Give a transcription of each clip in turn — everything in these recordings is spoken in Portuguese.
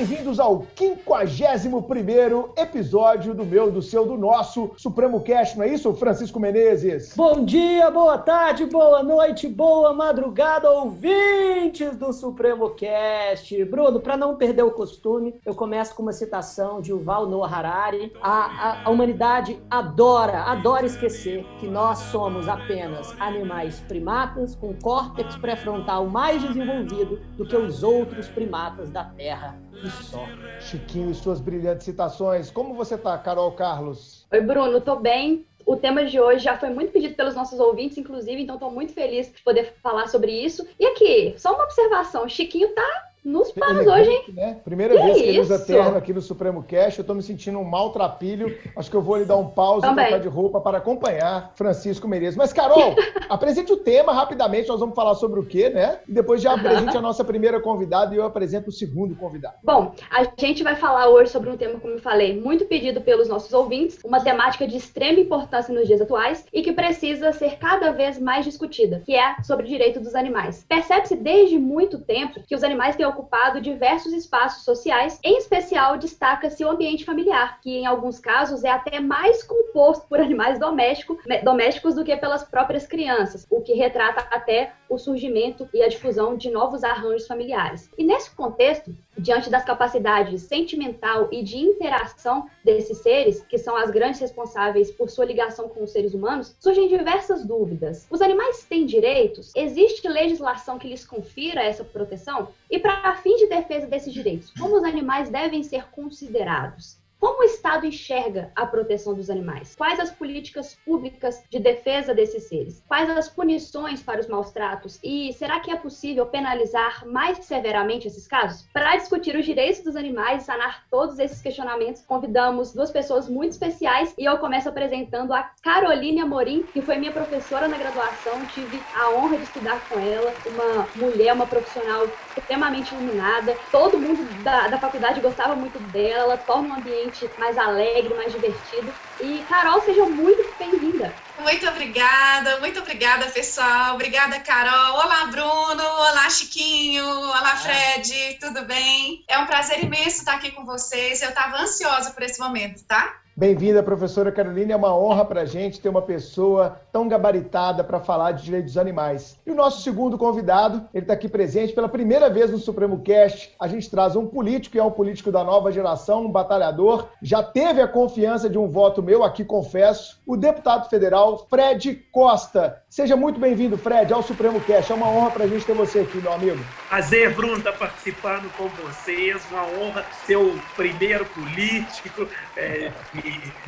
bem-vindos ao 51 episódio do meu, do seu, do nosso Supremo Cast, não é isso, Francisco Menezes? Bom dia, boa tarde, boa noite, boa madrugada, ouvintes do Supremo Cast. Bruno, para não perder o costume, eu começo com uma citação de Yuval Noah Harari. A, a, a humanidade adora, adora esquecer que nós somos apenas animais primatas com córtex pré-frontal mais desenvolvido do que os outros primatas da Terra e só. Chiquinho e suas brilhantes citações. Como você tá, Carol Carlos? Oi, Bruno, tô bem. O tema de hoje já foi muito pedido pelos nossos ouvintes, inclusive, então estou muito feliz de poder falar sobre isso. E aqui, só uma observação: Chiquinho tá nos panos hoje, hein? Né? Primeira que vez que ele usa terno aqui no Supremo Cash, eu tô me sentindo um maltrapilho. Acho que eu vou lhe dar um pause e trocar de roupa para acompanhar Francisco Menezes. Mas, Carol, apresente o tema rapidamente, nós vamos falar sobre o quê, né? E depois já apresente a nossa primeira convidada e eu apresento o segundo convidado. Bom, a gente vai falar hoje sobre um tema, como eu falei, muito pedido pelos nossos ouvintes, uma temática de extrema importância nos dias atuais e que precisa ser cada vez mais discutida, que é sobre o direito dos animais. Percebe-se desde muito tempo que os animais têm ocupado diversos espaços sociais, em especial destaca-se o ambiente familiar, que em alguns casos é até mais composto por animais domésticos, domésticos do que pelas próprias crianças, o que retrata até o surgimento e a difusão de novos arranjos familiares. E nesse contexto, diante das capacidades sentimental e de interação desses seres, que são as grandes responsáveis por sua ligação com os seres humanos, surgem diversas dúvidas. Os animais têm direitos? Existe legislação que lhes confira essa proteção? E para fins de defesa desses direitos, como os animais devem ser considerados? Como o Estado enxerga a proteção dos animais? Quais as políticas públicas de defesa desses seres? Quais as punições para os maus tratos? E será que é possível penalizar mais severamente esses casos? Para discutir os direitos dos animais e sanar todos esses questionamentos, convidamos duas pessoas muito especiais e eu começo apresentando a Caroline Amorim, que foi minha professora na graduação, tive a honra de estudar com ela, uma mulher, uma profissional extremamente iluminada, todo mundo da, da faculdade gostava muito dela, ela torna um ambiente ambiente mais alegre, mais divertido. E, Carol, seja muito bem-vinda. Muito obrigada, muito obrigada, pessoal. Obrigada, Carol. Olá, Bruno. Olá, Chiquinho. Olá, Fred. Tudo bem? É um prazer imenso estar aqui com vocês. Eu estava ansiosa por esse momento, tá? Bem-vinda, professora Carolina. É uma honra para a gente ter uma pessoa tão gabaritada para falar de direitos dos animais. E o nosso segundo convidado, ele está aqui presente pela primeira vez no Supremo Cast. A gente traz um político, e é um político da nova geração, um batalhador. Já teve a confiança de um voto meu, aqui confesso, o deputado federal Fred Costa. Seja muito bem-vindo, Fred, ao Supremo Cast. É uma honra para a gente ter você aqui, meu amigo. Prazer, Bruno, estar tá participando com vocês. Uma honra ser o primeiro político. É,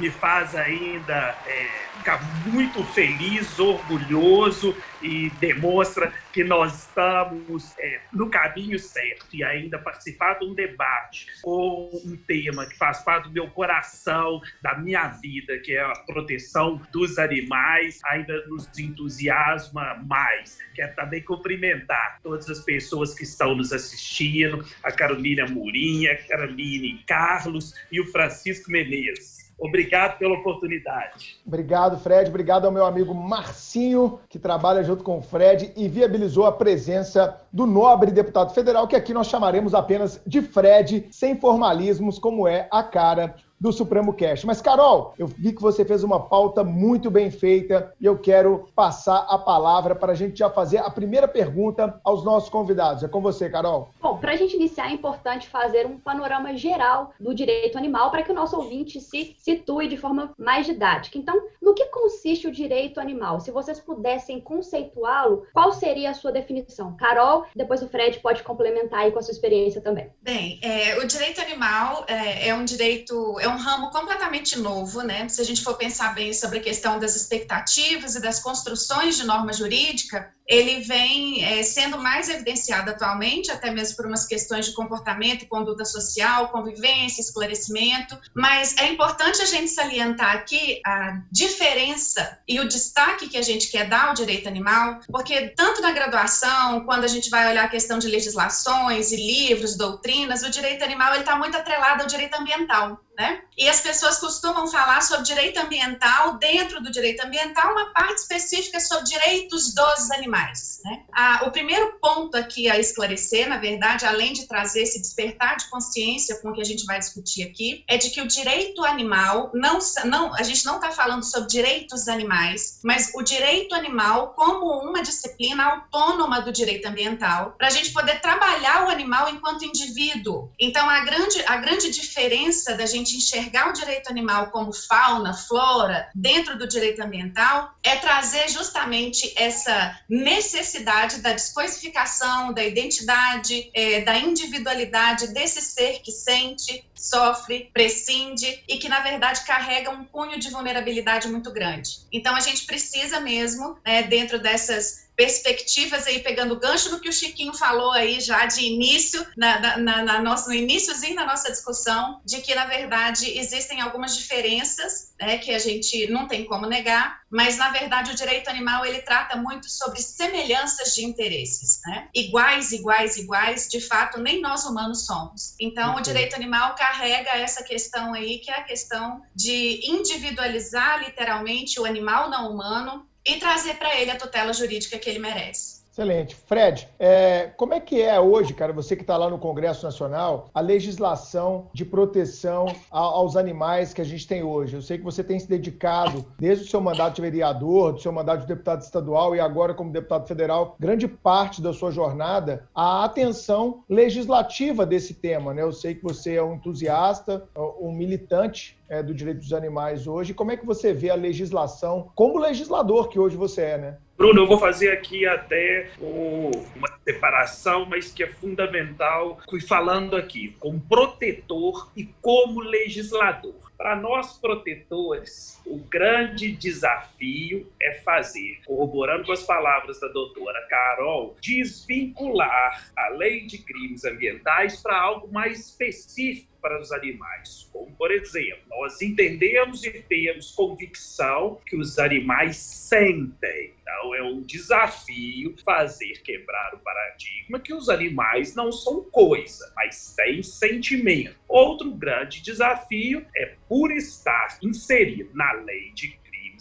me, faz ainda é, ficar muito feliz, orgulhoso e demonstra que nós estamos é, no caminho certo e ainda participar de um debate com um tema que faz parte do meu coração, da minha vida, que é a proteção dos animais, ainda nos entusiasma mais. Quero também cumprimentar todas as pessoas que estão nos assistindo, a Carolina Murinha, a Caroline Carlos e o Francisco Menezes. Obrigado pela oportunidade. Obrigado, Fred. Obrigado ao meu amigo Marcinho, que trabalha junto com o Fred e viabilizou a presença do nobre deputado federal, que aqui nós chamaremos apenas de Fred, sem formalismos, como é a cara do Supremo Cast. Mas, Carol, eu vi que você fez uma pauta muito bem feita e eu quero passar a palavra para a gente já fazer a primeira pergunta aos nossos convidados. É com você, Carol. Bom, para a gente iniciar, é importante fazer um panorama geral do direito animal para que o nosso ouvinte se situe de forma mais didática. Então, no que consiste o direito animal? Se vocês pudessem conceituá-lo, qual seria a sua definição? Carol, depois o Fred pode complementar aí com a sua experiência também. Bem, é, o direito animal é, é um direito, é um ramo completamente novo, né? Se a gente for pensar bem sobre a questão das expectativas e das construções de norma jurídica, ele vem é, sendo mais evidenciado atualmente, até mesmo por umas questões de comportamento conduta social, convivência, esclarecimento, mas é importante a gente salientar aqui a diferença e o destaque que a gente quer dar ao direito animal, porque tanto na graduação, quando a gente vai olhar a questão de legislações e livros, doutrinas, o direito animal está muito atrelado ao direito ambiental. né? E as pessoas costumam falar sobre direito ambiental, dentro do direito ambiental, uma parte específica sobre direitos dos animais, né? Ah, o primeiro ponto aqui a esclarecer, na verdade, além de trazer esse despertar de consciência com o que a gente vai discutir aqui, é de que o direito animal, não, não a gente não está falando sobre direitos animais, mas o direito animal como uma disciplina autônoma do direito ambiental, para a gente poder trabalhar o animal enquanto indivíduo. Então, a grande, a grande diferença da gente enxergar o direito animal como fauna, flora, dentro do direito ambiental, é trazer justamente essa necessidade da descoisificação da identidade, é, da individualidade desse ser que sente, sofre, prescinde e que, na verdade, carrega um cunho de vulnerabilidade muito grande. Então, a gente precisa mesmo, né, dentro dessas perspectivas aí, pegando o gancho do que o Chiquinho falou aí já de início, na, na, na nossa, no iníciozinho da nossa discussão, de que, na verdade, existem algumas diferenças né, que a gente não tem como negar, mas, na verdade, o direito animal, ele trata muito sobre semelhanças de interesses, né? Iguais, iguais, iguais, de fato, nem nós humanos somos. Então, o direito animal carrega essa questão aí, que é a questão de individualizar, literalmente, o animal não humano, e trazer para ele a tutela jurídica que ele merece. Excelente. Fred, é, como é que é hoje, cara, você que está lá no Congresso Nacional, a legislação de proteção a, aos animais que a gente tem hoje? Eu sei que você tem se dedicado, desde o seu mandato de vereador, do seu mandato de deputado estadual e agora como deputado federal, grande parte da sua jornada à atenção legislativa desse tema. Né? Eu sei que você é um entusiasta, um militante é, do direito dos animais hoje. Como é que você vê a legislação como legislador que hoje você é, né? Bruno, eu vou fazer aqui até uma separação, mas que é fundamental, fui falando aqui, como protetor e como legislador. Para nós protetores, o grande desafio é fazer, corroborando com as palavras da doutora Carol, desvincular a lei de crimes ambientais para algo mais específico para os animais. Como, por exemplo, nós entendemos e temos convicção que os animais sentem. Então, é um desafio fazer quebrar o paradigma que os animais não são coisa, mas têm sentimento. Outro grande desafio é, por estar inserido na lei de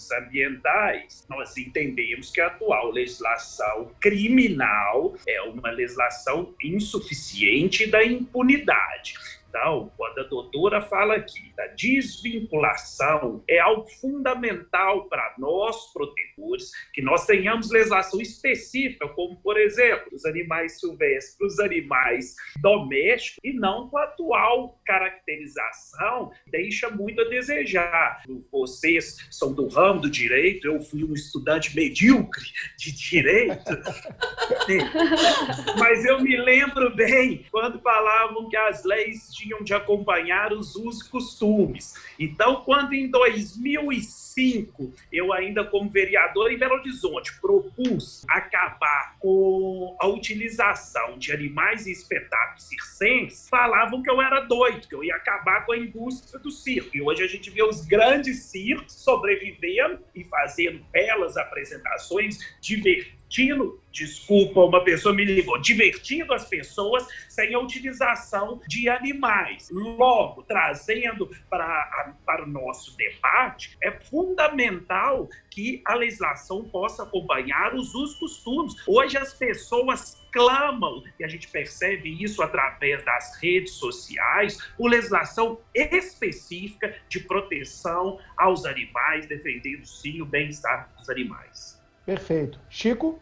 crimes ambientais, nós entendemos que a atual legislação criminal é uma legislação insuficiente da impunidade. Então, quando a doutora fala aqui da desvinculação, é algo fundamental para nós, protetores, que nós tenhamos legislação específica, como, por exemplo, os animais silvestres, os animais domésticos, e não com a atual caracterização, deixa muito a desejar. Vocês são do ramo do direito, eu fui um estudante medíocre de direito, mas eu me lembro bem quando falavam que as leis tinham de acompanhar os usos e costumes. Então, quando em 2005, eu ainda como vereador em Belo Horizonte, propus acabar com a utilização de animais e espetáculos circenses, falavam que eu era doido, que eu ia acabar com a indústria do circo. E hoje a gente vê os grandes circos sobrevivendo e fazendo belas apresentações divertidas divertindo, desculpa, uma pessoa me ligou, divertindo as pessoas sem a utilização de animais. Logo, trazendo para, para o nosso debate, é fundamental que a legislação possa acompanhar os usos costumes. Hoje as pessoas clamam, e a gente percebe isso através das redes sociais, por legislação específica de proteção aos animais, defendendo sim o bem-estar dos animais. Perfeito. Chico?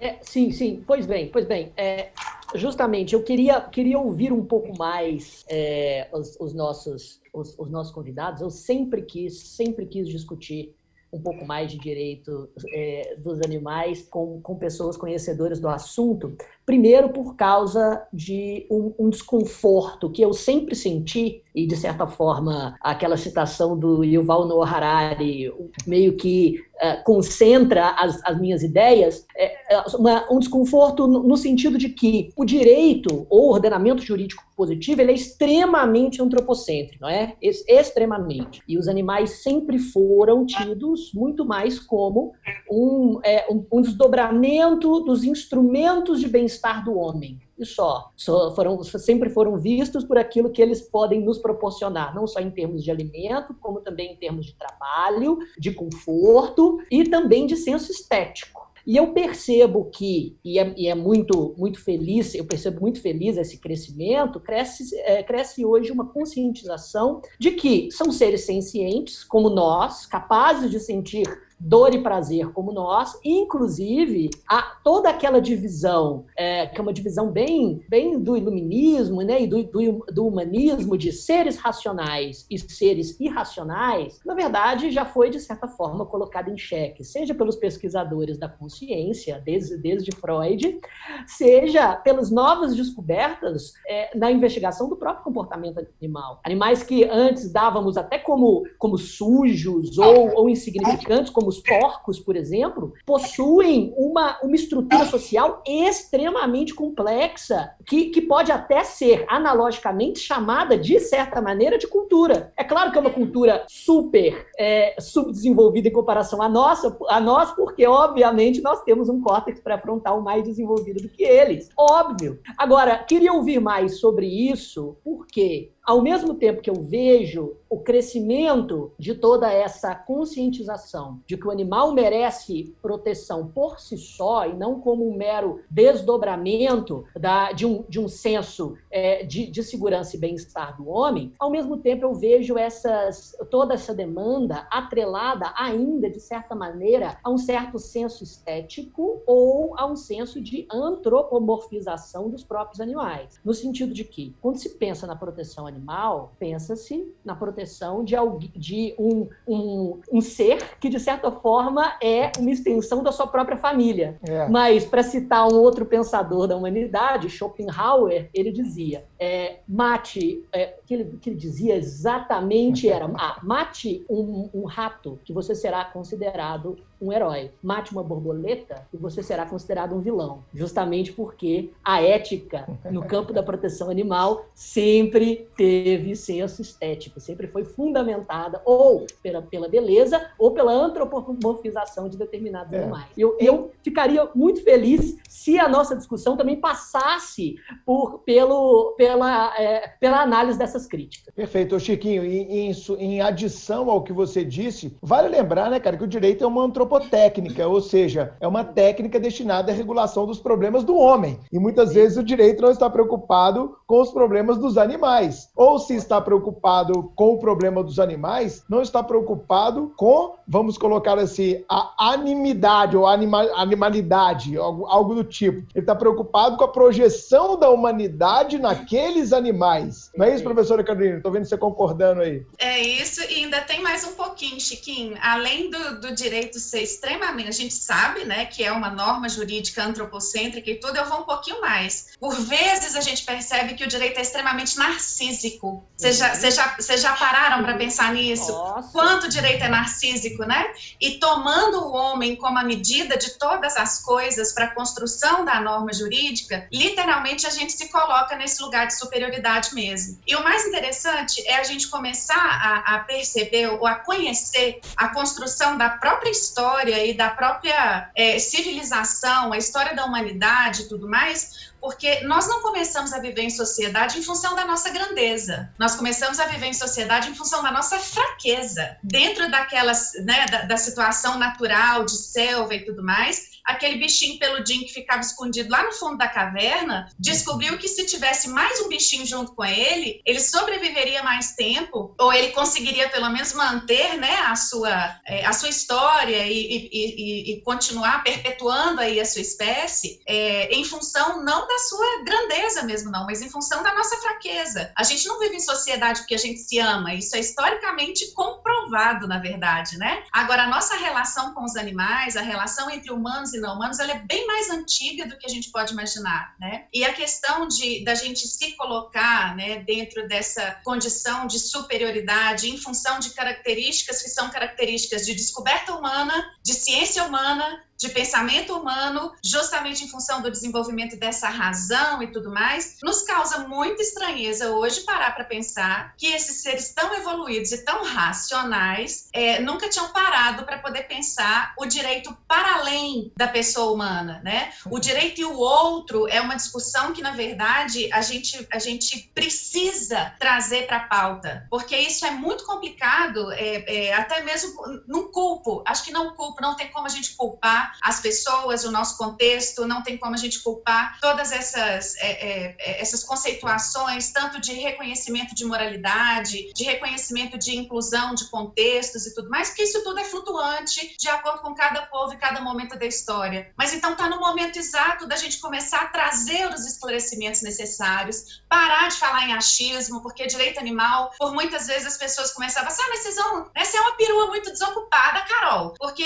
É, sim, sim. Pois bem, pois bem. É, justamente, eu queria, queria ouvir um pouco mais é, os, os, nossos, os, os, nossos convidados. Eu sempre quis, sempre quis discutir um pouco mais de direito é, dos animais com, com pessoas conhecedoras do assunto. Primeiro, por causa de um, um desconforto que eu sempre senti e de certa forma aquela citação do Yuval Noah Harari meio que uh, concentra as, as, minhas ideias, é, é uma, um desconforto no, no, sentido de que o direito ou ordenamento jurídico positivo ele é extremamente antropocêntrico, não é? Es, extremamente. E os animais sempre foram tidos muito mais como um, é, um, um desdobramento dos instrumentos de bem bem-estar do homem. E só. só foram, sempre foram vistos por aquilo que eles podem nos proporcionar, não só em termos de alimento, como também em termos de trabalho, de conforto e também de senso estético. E eu percebo que, e é, e é, muito, muito feliz, eu percebo muito feliz esse crescimento, cresce, é, cresce hoje uma conscientização de que são seres sencientes, como nós, capazes de sentir dor e prazer como nós, inclusive a, toda aquela divisão, é, que é uma divisão bem, bem do iluminismo né, e do, do, do, humanismo de seres racionais e seres irracionais, na verdade já foi, de certa forma, colocada em xeque, seja pelos pesquisadores da consciência, desde, desde Freud, seja pelas novas descobertas é, na investigação do próprio comportamento animal. Animais que antes dávamos até como, como sujos ou, ou insignificantes, como os porcos, por exemplo, possuem uma, uma estrutura social extremamente complexa, que, que pode até ser analogicamente chamada, de certa maneira, de cultura. É claro que é uma cultura super é, subdesenvolvida em comparação à nossa, a nós, porque, obviamente, nós temos um córtex pré-frontal mais desenvolvido do que eles. Óbvio. Agora, queria ouvir mais sobre isso, porque ao mesmo tempo que eu vejo o crescimento de toda essa conscientização de que o animal merece proteção por si só e não como um mero desdobramento da, de, um, de um senso é, de, de segurança e bem-estar do homem, ao mesmo tempo eu vejo essas, toda essa demanda atrelada ainda, de certa maneira, a um certo senso estético ou a um senso de antropomorfização dos próprios animais. No sentido de que, quando se pensa na proteção animal, pensa-se na proteção de, de um, um, um, ser que, de certa forma, é uma extensão da sua própria família. É. Mas, para citar um outro pensador da humanidade, Schopenhauer, ele dizia: é, mate, é, que, ele, que ele dizia exatamente era: ah, mate um, um rato, que você será considerado um herói. Mate uma borboleta e você será considerado um vilão. Justamente porque a ética no campo da proteção animal sempre teve senso estético, sempre foi fundamentada ou pela, pela beleza ou pela antropomorfização de determinados é. animais. Eu, eu ficaria muito feliz se a nossa discussão também passasse por, pelo, pela, é, pela análise dessas críticas. Perfeito. Chiquinho, em, em, em adição ao que você disse, vale lembrar, né, cara, que o direito é uma antropomorfização antropotécnica, ou seja, é uma técnica destinada à regulação dos problemas do homem. E muitas vezes o direito não está preocupado com os problemas dos animais. Ou se está preocupado com o problema dos animais, não está preocupado com, vamos colocar assim, a animidade ou anima, animalidade, algo, algo do tipo. Ele está preocupado com a projeção da humanidade naqueles animais. Não é isso, professora Carolina? Estou vendo você concordando aí. É isso, e ainda tem mais um pouquinho, Chiquinho. Além do, do direito ser extremamente, a gente sabe, né, que é uma norma jurídica antropocêntrica e tudo, eu vou um pouquinho mais. Por vezes a gente percebe que o direito é extremamente narcísico. Vocês já, vocês já, já pararam para pensar nisso? Nossa. Quanto o direito é narcísico, né? E tomando o homem como a medida de todas as coisas para a construção da norma jurídica, literalmente a gente se coloca nesse lugar de superioridade mesmo. E o mais interessante é a gente começar a, a perceber ou a conhecer a construção da própria história história e da própria é, civilização, a história da humanidade e tudo mais, porque nós não começamos a viver em sociedade em função da nossa grandeza. Nós começamos a viver em sociedade em função da nossa fraqueza. Dentro daquelas, né, da, da situação natural de selva e tudo mais, aquele bichinho peludinho que ficava escondido lá no fundo da caverna, descobriu que se tivesse mais um bichinho junto com ele, ele sobreviveria mais tempo, ou ele conseguiria pelo menos manter né, a, sua, é, a sua história e, e, e, e, continuar perpetuando aí a sua espécie, é, em função não da sua grandeza mesmo, não, mas em função da nossa fraqueza. A gente não vive em sociedade porque a gente se ama, isso é historicamente comprovado, na verdade, né? Agora, a nossa relação com os animais, a relação entre humanos e não humanos, ela é bem mais antiga do que a gente pode imaginar, né? E a questão de da gente se colocar, né, dentro dessa condição de superioridade em função de características que são características de descoberta humana, de ciência humana, de pensamento humano, justamente em função do desenvolvimento dessa razão e tudo mais, nos causa muita estranheza hoje parar para pensar que esses seres tão evoluídos e tão racionais é, nunca tinham parado para poder pensar o direito para além da pessoa humana, né? O direito e o outro é uma discussão que, na verdade, a gente, a gente precisa trazer para a pauta, porque isso é muito complicado, é, é, até mesmo não culpo, acho que não culpo, não tem como a gente culpar as pessoas, o nosso contexto, não tem como a gente culpar todas essas, é, é, é, essas conceituações, tanto de reconhecimento de moralidade, de reconhecimento de inclusão de contextos e tudo mais, porque isso tudo é flutuante de acordo com cada povo e cada momento da história. Mas então está no momento exato da gente começar a trazer os esclarecimentos necessários, parar de falar em achismo, porque direito animal, por muitas vezes as pessoas começavam assim, ah, mas vocês vão, essa é uma perua muito desocupada, Carol, porque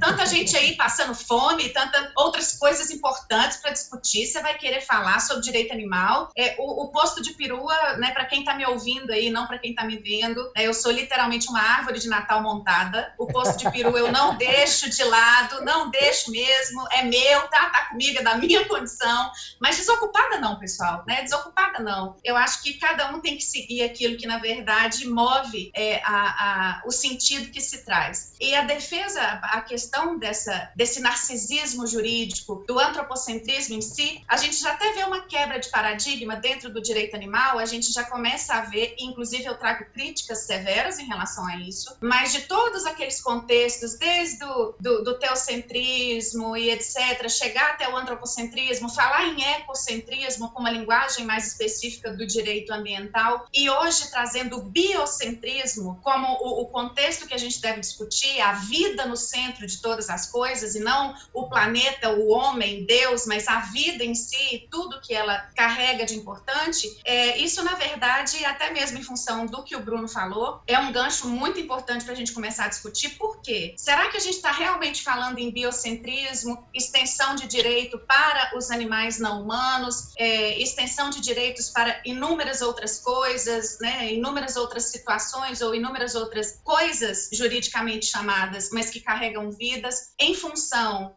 tanta gente aí passando fome, tantas outras coisas importantes para discutir, você vai querer falar sobre direito animal. É, o, o posto de perua, né, para quem está me ouvindo aí, não para quem está me vendo, né, eu sou literalmente uma árvore de Natal montada. O posto de perua eu não deixo de lado, não deixo mesmo, é meu, tá? Tá comigo, é da minha condição. Mas desocupada não, pessoal, né? Desocupada não. Eu acho que cada um tem que seguir aquilo que, na verdade, move é, a, a, o sentido que se traz. E a defesa, a questão dessa, desse narcisismo jurídico, do antropocentrismo em si, a gente já até vê uma quebra de paradigma dentro do direito animal, a gente já começa a ver, inclusive eu trago críticas severas em relação a isso, mas de todos aqueles contextos, desde do, do teocentrismo e etc., chegar até o antropocentrismo, falar em ecocentrismo com uma linguagem mais específica do direito ambiental, e hoje trazendo o biocentrismo como o, o contexto que a gente deve discutir, a vida no centro de todas as coisas, e não o planeta, o homem, Deus, mas a vida em si, tudo que ela carrega de importante, é, isso, na verdade, até mesmo em função do que o Bruno falou, é um gancho muito importante para a gente começar a discutir. Por quê? Será que a gente está realmente falando em biocentrismo, extensão de direito para os animais não humanos, é, extensão de direitos para inúmeras outras coisas, né, inúmeras outras situações ou inúmeras outras coisas juridicamente chamadas, mas que carregam vidas, em função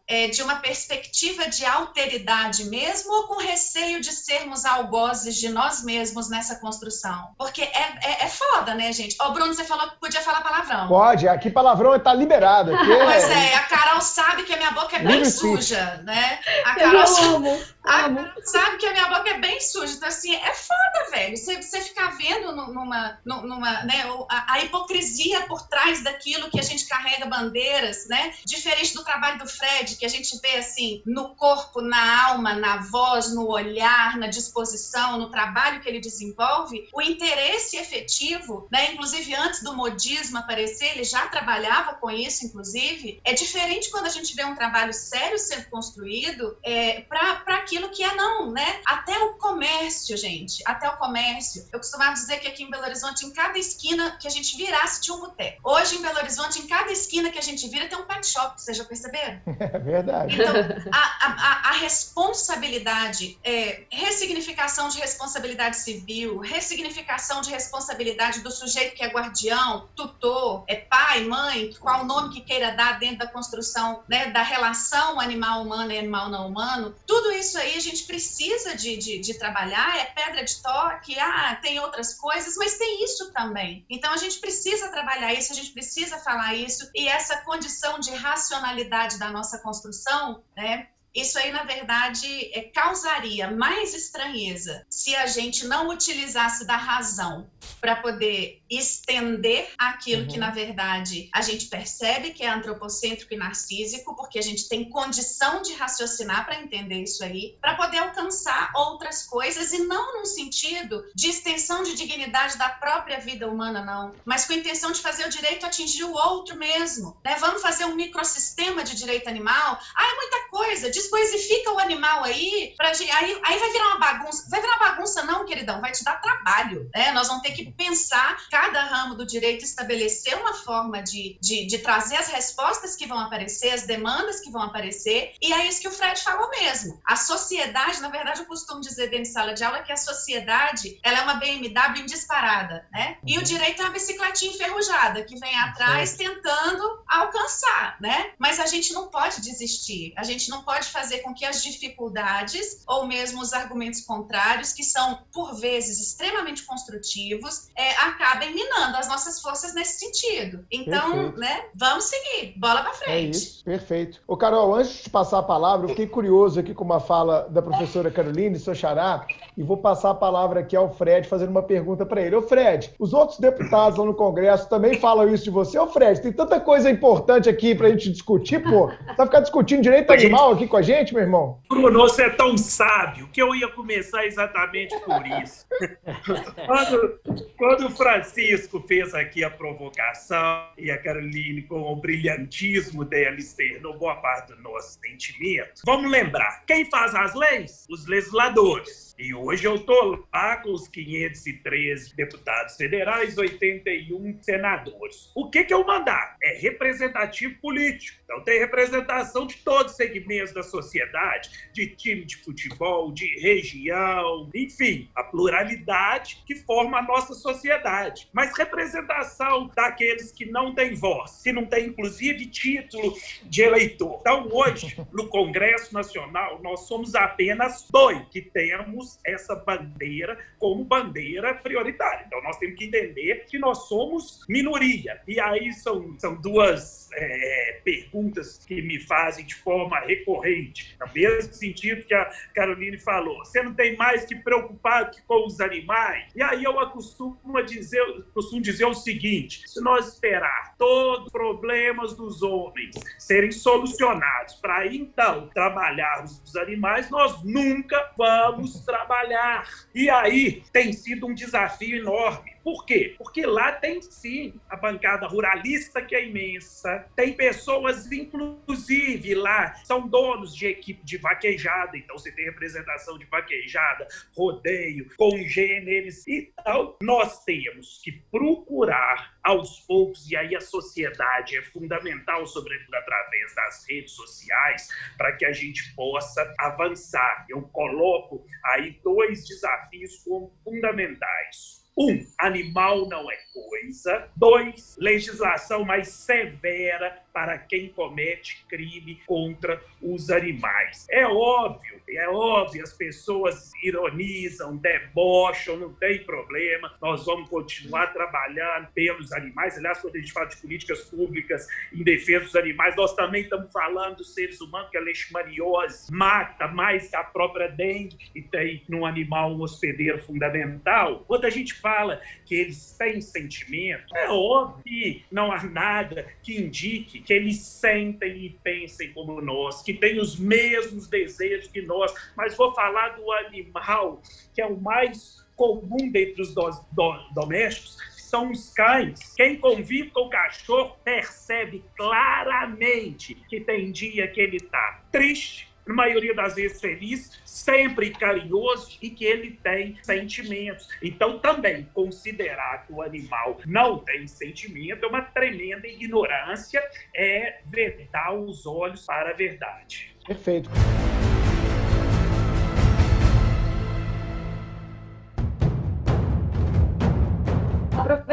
é, de uma perspectiva de alteridade mesmo ou com receio de sermos algozes de nós mesmos nessa construção? Porque é, é, é foda, né, gente? Ó, Bruno, você falou que podia falar palavrão. Pode, aqui palavrão está liberado. Aqui é... Pois é, a Carol sabe que a minha boca é bem suja, né? A Carol, amo, a amo. Carol sabe que a minha boca é bem suja. Então, assim, é foda, velho. Você, você ficar vendo numa, numa né, a, a hipocrisia por trás daquilo que a gente carrega bandeiras, né? Diferente do trabalho do Fred, que a gente vê assim, no corpo, na alma, na voz, no olhar, na disposição, no trabalho que ele desenvolve, o interesse efetivo, né? Inclusive antes do modismo aparecer, ele já trabalhava com isso, inclusive. É diferente quando a gente vê um trabalho sério sendo construído é, para aquilo que é não, né? Até o comércio, gente, até o comércio. Eu costumava dizer que aqui em Belo Horizonte, em cada esquina que a gente virasse, tinha um boteco. Hoje, em Belo Horizonte, em cada esquina que a gente vira, tem um pet shop, vocês já perceberam? É verdade. Então, a, a, a responsabilidade, é, ressignificação de responsabilidade civil, ressignificação de responsabilidade do sujeito que é guardião, tutor, é pai, mãe, qual o nome que queira dar dentro da construção né, da relação animal-humano e animal não humano, tudo isso aí a gente precisa de, de, de trabalhar, é pedra de toque, ah, tem outras coisas, mas tem isso também. Então a gente precisa trabalhar isso, a gente precisa falar isso, e essa condição de racionalidade da nossa construção, né? Isso aí, na verdade, é, causaria mais estranheza se a gente não utilizasse da razão para poder estender aquilo uhum. que, na verdade, a gente percebe que é antropocêntrico e narcísico, porque a gente tem condição de raciocinar para entender isso aí, para poder alcançar outras coisas e não no sentido de extensão de dignidade da própria vida humana, não, mas com a intenção de fazer o direito atingir o outro mesmo. Né? Vamos fazer um microsistema de direito animal? Ah, é muita coisa, de descoisifica o animal aí, pra, aí, aí vai virar uma bagunça. Vai virar bagunça, não, queridão, vai te dar trabalho. Né? Nós vamos ter que pensar cada ramo do direito, estabelecer uma forma de, de, de trazer as respostas que vão aparecer, as demandas que vão aparecer, e é isso que o Fred falou mesmo. A sociedade, na verdade, eu costumo dizer dentro de sala de aula que a sociedade ela é uma BMW disparada, né? E o direito é uma bicicletinha enferrujada que vem atrás tentando alcançar, né? Mas a gente não pode desistir, a gente não pode fazer com que as dificuldades ou mesmo os argumentos contrários, que são por vezes extremamente construtivos, é, acabem minando as nossas forças nesse sentido. Então, perfeito. né? Vamos seguir, bola para frente. É isso, perfeito. Ô Carol, antes de passar a palavra, eu fiquei curioso aqui com uma fala da professora Caroline Sochará e vou passar a palavra aqui ao Fred fazendo uma pergunta para ele. Ô Fred, os outros deputados lá no Congresso também falam isso de você? Ô Fred, tem tanta coisa importante aqui para a gente discutir, pô. Você vai ficar discutindo direito animal aqui com a gente, meu irmão? Bruno, você é tão sábio que eu ia começar exatamente por isso. quando, quando o Francisco fez aqui a provocação e a Caroline, com o brilhantismo dela, externou boa parte do nosso sentimento, vamos lembrar: quem faz as leis? Os legisladores. E hoje eu estou lá com os 513 deputados federais, 81 senadores. O que, que é o mandato? É representativo político. Então tem representação de todos os segmentos da sociedade, de time de futebol, de região, enfim, a pluralidade que forma a nossa sociedade. Mas representação daqueles que não têm voz, que não têm inclusive título de eleitor. Então hoje, no Congresso Nacional, nós somos apenas dois que temos temos essa bandeira como bandeira prioritária. Então, nós temos que entender que nós somos minoria. E aí são, são duas é, perguntas que me fazem de forma recorrente, no mesmo sentido que a Caroline falou. Você não tem mais que preocupar com os animais? E aí eu acostumo dizer, costumo dizer o seguinte: se nós esperar todos os problemas dos homens serem solucionados para então trabalharmos os animais, nós nunca vamos trabalhar. E aí tem sido um desafio enorme por quê? Porque lá tem sim a bancada ruralista que é imensa, tem pessoas, inclusive lá, são donos de equipe de vaquejada, então você tem representação de vaquejada, rodeio, congêneres. Então, nós temos que procurar aos poucos, e aí a sociedade é fundamental, sobretudo através das redes sociais, para que a gente possa avançar. Eu coloco aí dois desafios como fundamentais um, animal não é coisa. Dois, legislação mais severa para quem comete crime contra os animais. É óbvio, é óbvio, as pessoas ironizam, debocham, não tem problema. Nós vamos continuar trabalhando pelos animais. Aliás, quando a gente fala de políticas públicas em defesa dos animais, nós também estamos falando dos seres humanos, que a leishmaniose mata mais que a própria dengue e tem no animal um hospedeiro fundamental. Quando a gente fala que eles têm sentimento, é óbvio que não há nada que indique que eles sentem e pensem como nós, que têm os mesmos desejos que nós. Mas vou falar do animal, que é o mais comum dentre os do, do, domésticos, são os cães. Quem convive com o cachorro percebe claramente que tem dia que ele está triste, na maioria das vezes feliz, sempre carinhoso e que ele tem sentimentos. Então, também considerar que o animal não tem sentimento é uma tremenda ignorância, é vedar os olhos para a verdade. Perfeito.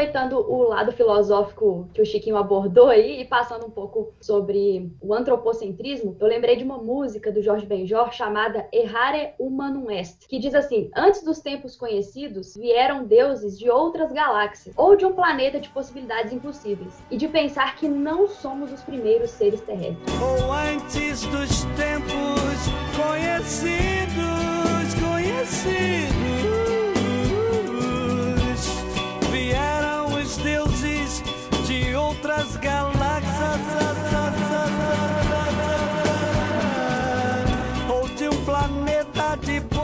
Aproveitando o lado filosófico que o Chiquinho abordou aí e passando um pouco sobre o antropocentrismo, eu lembrei de uma música do Jorge Benjor chamada Errare Humanum Est, que diz assim: Antes dos tempos conhecidos, vieram deuses de outras galáxias ou de um planeta de possibilidades impossíveis, e de pensar que não somos os primeiros seres terrestres. Ou antes dos tempos conhecidos, conhecidos outras galáxias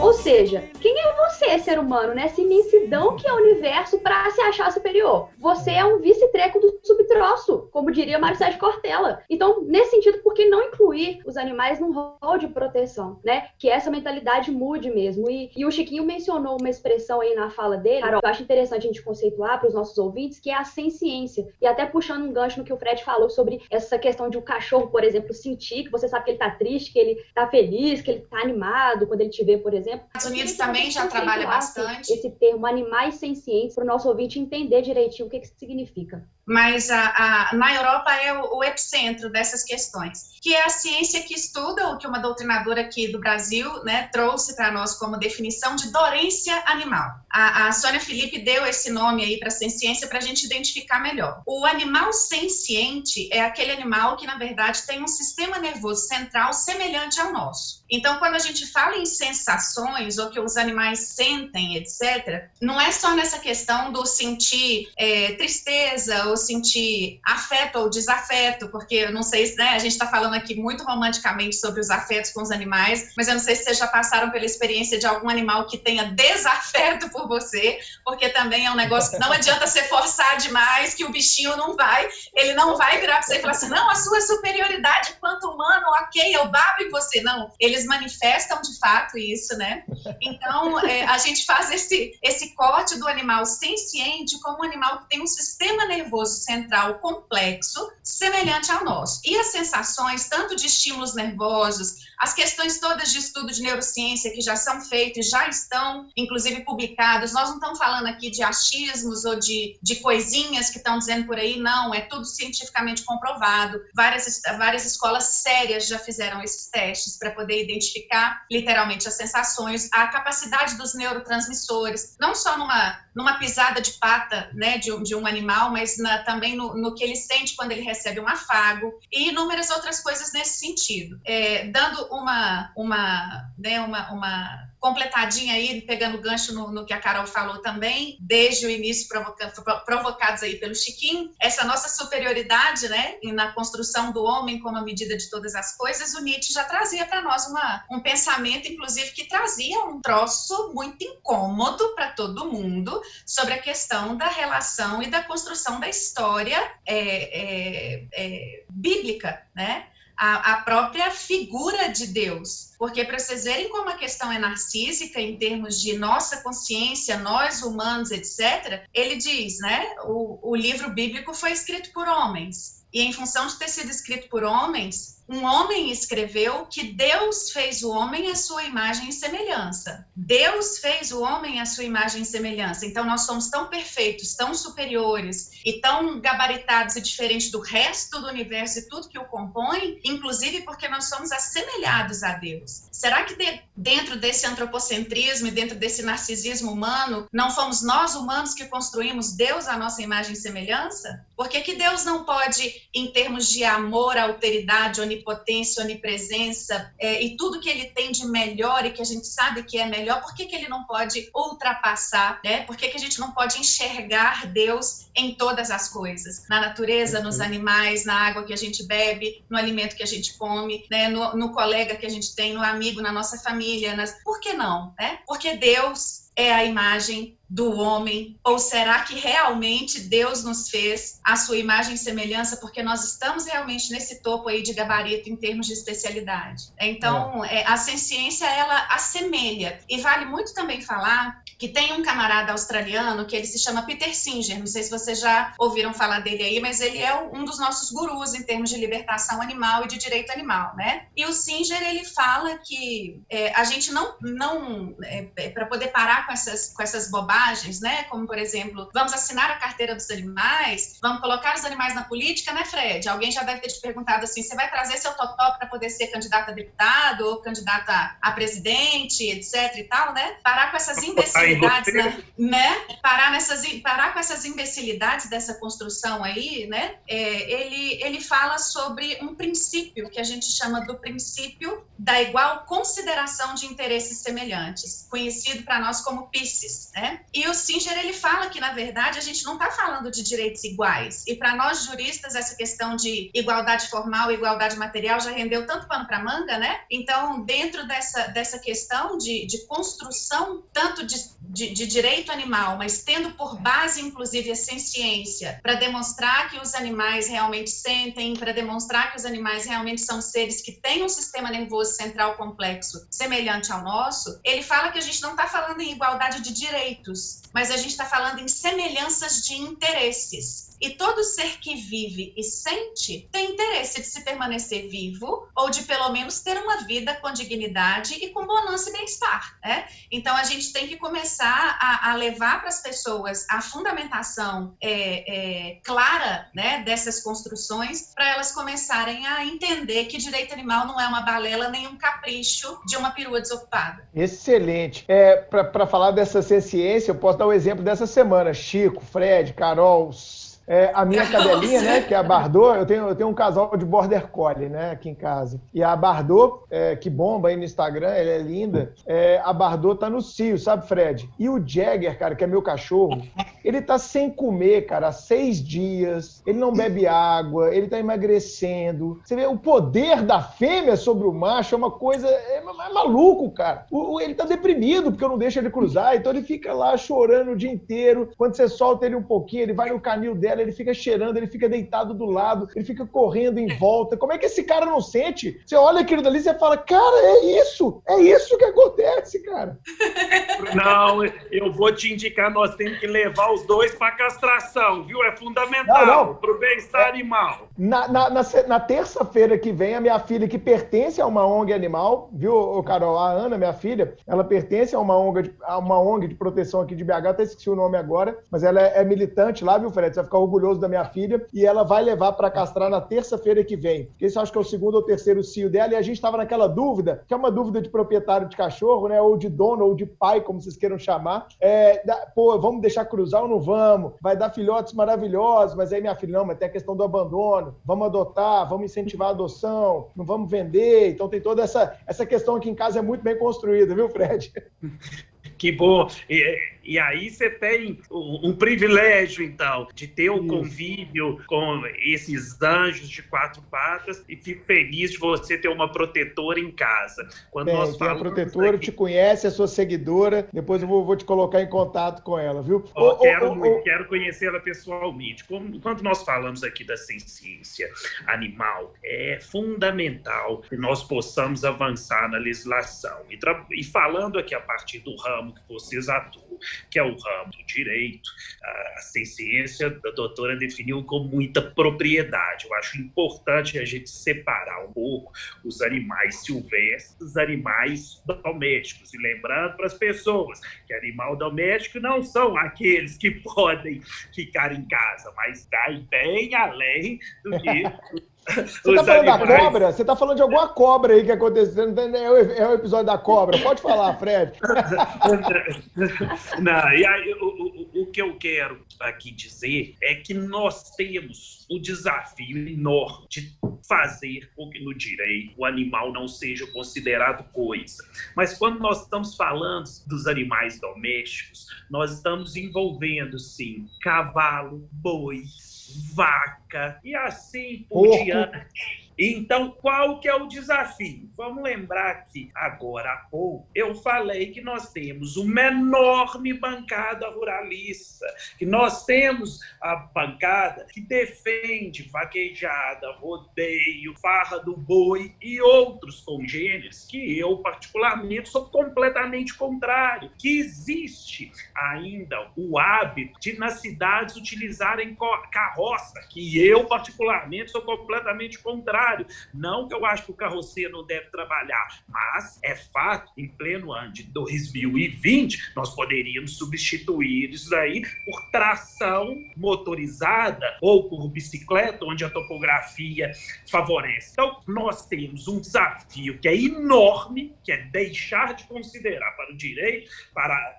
ou seja, quem é você, ser humano, nessa imensidão que é o universo para se achar superior? Você é um vice-treco do subtroço, como diria Mário Sérgio Cortella. Então, nesse sentido, por que não incluir os animais num rol de proteção, né? Que essa mentalidade mude mesmo. E, e o Chiquinho mencionou uma expressão aí na fala dele, Carol, eu acho interessante a gente conceituar para os nossos ouvintes, que é a ciência. E até puxando um gancho no que o Fred falou sobre essa questão de o um cachorro, por exemplo, sentir que você sabe que ele tá triste, que ele tá feliz, que ele tá animado quando ele te vê, por exemplo. Os Estados Unidos também já trabalha bastante. Esse termo animais sem ciência, para o nosso ouvinte entender direitinho o que, que significa mas a, a, na Europa é o, o, epicentro dessas questões, que é a ciência que estuda o que uma doutrinadora aqui do Brasil né, trouxe para nós como definição de dorência animal. A, a Sônia Felipe deu esse nome aí para a ciência para a gente identificar melhor. O animal senciente é aquele animal que, na verdade, tem um sistema nervoso central semelhante ao nosso. Então, quando a gente fala em sensações, ou que os animais sentem, etc., não é só nessa questão do sentir é, tristeza ou sentir afeto ou desafeto, porque eu não sei se né, a gente está falando aqui muito romanticamente sobre os afetos com os animais, mas eu não sei se vocês já passaram pela experiência de algum animal que tenha desafeto por você, porque também é um negócio que não adianta você forçar demais, que o bichinho não vai, ele não vai virar para você e falar assim, não, a sua superioridade quanto humano, ok, eu babo em você. Não, eles manifestam de fato isso, né? Então, é, a gente faz esse, esse corte do animal senciente como um animal que tem um sistema nervoso nervoso central complexo, semelhante ao nosso. E as sensações, tanto de estímulos nervosos, as questões todas de estudo de neurociência que já são feitas, já estão, inclusive, publicadas. Nós não estamos falando aqui de achismos ou de, de coisinhas que estão dizendo por aí, não, é tudo cientificamente comprovado. Várias, várias escolas sérias já fizeram esses testes para poder identificar, literalmente, as sensações, a capacidade dos neurotransmissores, não só numa, numa pisada de pata né, de, de um animal, mas na, também no, no, que ele sente quando ele recebe um afago e inúmeras outras coisas nesse sentido. É, dando uma, uma, né, uma, uma completadinha aí, pegando gancho no, no, que a Carol falou também, desde o início provoca, provocados aí pelo Chiquinho, essa nossa superioridade, né, na construção do homem como a medida de todas as coisas, o Nietzsche já trazia para nós uma, um pensamento, inclusive, que trazia um troço muito incômodo para todo mundo sobre a questão da relação e da construção da história é, é, é, bíblica, né? A, a própria figura de Deus. Porque para vocês verem como a questão é narcísica em termos de nossa consciência, nós humanos, etc., ele diz, né? O, o livro bíblico foi escrito por homens. E em função de ter sido escrito por homens, um homem escreveu que Deus fez o homem à sua imagem e semelhança. Deus fez o homem à sua imagem e semelhança. Então nós somos tão perfeitos, tão superiores e tão gabaritados e diferentes do resto do universo e tudo que o compõe, inclusive porque nós somos assemelhados a Deus. Será que de, dentro desse antropocentrismo e dentro desse narcisismo humano, não fomos nós humanos que construímos Deus à nossa imagem e semelhança? Por que, que Deus não pode, em termos de amor, alteridade, onipotência, onipotência, onipresença é, e tudo que ele tem de melhor e que a gente sabe que é melhor, por que, que ele não pode ultrapassar, né? Por que, que a gente não pode enxergar Deus em todas as coisas? Na natureza, nos uhum. animais, na água que a gente bebe, no alimento que a gente come, né? no, no colega que a gente tem, no amigo, na nossa família. Nas... Por que não? Né? Porque Deus é a imagem do homem? Ou será que realmente Deus nos fez a sua imagem e semelhança porque nós estamos realmente nesse topo aí de gabarito em termos de especialidade? Então, é. É, a ciência ela assemelha. E vale muito também falar que tem um camarada australiano que ele se chama Peter Singer, não sei se vocês já ouviram falar dele aí, mas ele é um dos nossos gurus em termos de libertação animal e de direito animal, né? E o Singer, ele fala que é, a gente não, não é, é para poder parar com essas, com essas bobagens, né? Como, por exemplo, vamos assinar a carteira dos animais, vamos colocar os animais na política, né, Fred? Alguém já deve ter te perguntado assim: você vai trazer seu totó para poder ser candidato a deputado ou candidata a presidente, etc e tal, né? Parar com essas imbecilidades, né? né? Parar, nessas, parar com essas imbecilidades dessa construção aí, né? É, ele, ele fala sobre um princípio que a gente chama do princípio da igual consideração de interesses semelhantes, conhecido para nós como PICES, né? E o Singer ele fala que na verdade a gente não está falando de direitos iguais. E para nós juristas essa questão de igualdade formal, igualdade material já rendeu tanto pano para manga, né? Então dentro dessa dessa questão de, de construção tanto de, de, de, direito animal, mas tendo por base, inclusive, a ciência, para demonstrar que os animais realmente sentem, para demonstrar que os animais realmente são seres que têm um sistema nervoso central complexo semelhante ao nosso, ele fala que a gente não está falando em igualdade de direitos, mas a gente está falando em semelhanças de interesses. E todo ser que vive e sente tem interesse de se permanecer vivo ou de pelo menos ter uma vida com dignidade e com bonança e bem-estar. Né? Então a gente tem que começar a, a levar para as pessoas a fundamentação é, é, clara né, dessas construções para elas começarem a entender que direito animal não é uma balela nem um capricho de uma perua desocupada. Excelente. É, para falar dessa ciência, eu posso dar o um exemplo dessa semana. Chico, Fred, Carol, é, a minha cadelinha, né, que é a Bardot, eu tenho, eu tenho um casal de Border Collie, né, aqui em casa. E a Bardot, é, que bomba aí no Instagram, ela é linda, é, a Bardot tá no cio, sabe, Fred? E o Jagger, cara, que é meu cachorro, ele tá sem comer, cara, há seis dias, ele não bebe água, ele tá emagrecendo. Você vê, o poder da fêmea sobre o macho é uma coisa, é, é maluco, cara. O, o, ele tá deprimido porque eu não deixo ele cruzar, então ele fica lá chorando o dia inteiro. Quando você solta ele um pouquinho, ele vai no canil dela, ele fica cheirando, ele fica deitado do lado, ele fica correndo em volta. Como é que esse cara não sente? Você olha aquilo dali e você fala, cara, é isso, é isso que acontece, cara. Não, eu vou te indicar, nós temos que levar os dois para castração, viu? É fundamental para o bem-estar animal. Na, na, na, na terça-feira que vem, a minha filha, que pertence a uma ONG animal, viu, Carol? A Ana, minha filha, ela pertence a uma ONG de, a uma ONG de proteção aqui de BH, até esqueci o nome agora, mas ela é, é militante lá, viu, Fred? Você vai ficar orgulhoso da minha filha e ela vai levar para castrar na terça-feira que vem. Esse acho que é o segundo ou terceiro cio dela e a gente estava naquela dúvida, que é uma dúvida de proprietário de cachorro, né? Ou de dono ou de pai, como vocês queiram chamar. É, da, pô, vamos deixar cruzar ou não vamos? Vai dar filhotes maravilhosos, mas aí minha filha, não, mas tem a questão do abandono. Vamos adotar, vamos incentivar a adoção, não vamos vender. Então tem toda essa, essa questão aqui em casa é muito bem construída, viu, Fred? Que bom. E, e aí você tem um, um, privilégio, então, de ter o um convívio com esses anjos de quatro patas e fico feliz de você ter uma protetora em casa. Quando Bem, nós falamos. A protetora aqui... te conhece, é sua seguidora, depois eu vou, vou, te colocar em contato com ela, viu? Oh, oh, quero, oh, quero conhecê-la pessoalmente. Quando nós falamos aqui da ciência animal, é fundamental que nós possamos avançar na legislação. E, e falando aqui a partir do ramo ramo que vocês atuam, que é o ramo do direito. A ciência, a doutora definiu com muita propriedade. Eu acho importante a gente separar um pouco os animais silvestres dos animais domésticos. E lembrando para as pessoas que animal doméstico não são aqueles que podem ficar em casa, mas vai bem além do que Você tá falando animais... da cobra? Você tá falando de alguma cobra aí que aconteceu. É o, é o episódio da cobra. Pode falar, Fred. Não, e aí, o, o, o que eu quero aqui dizer é que nós temos o desafio enorme de fazer com que no direito o animal não seja considerado coisa. Mas quando nós estamos falando dos animais domésticos, nós estamos envolvendo, sim, cavalo, boi, vaca e assim por Porco. diante. Então, qual que é o desafio? Vamos lembrar que agora há pouco eu falei que nós temos uma enorme bancada ruralista, que nós temos a bancada que defende vaquejada, rodeio, farra do boi e outros congêneres que eu particularmente sou completamente contrário, que existe ainda o hábito de nas cidades utilizarem carroça, que eu particularmente sou completamente contrário Não que eu acho que o carroceiro não deve trabalhar, mas é fato, em pleno ano de 2020, nós poderíamos substituir isso daí por tração motorizada ou por bicicleta, onde a topografia favorece. Então, nós temos um desafio que é enorme, que é deixar de considerar para o direito, para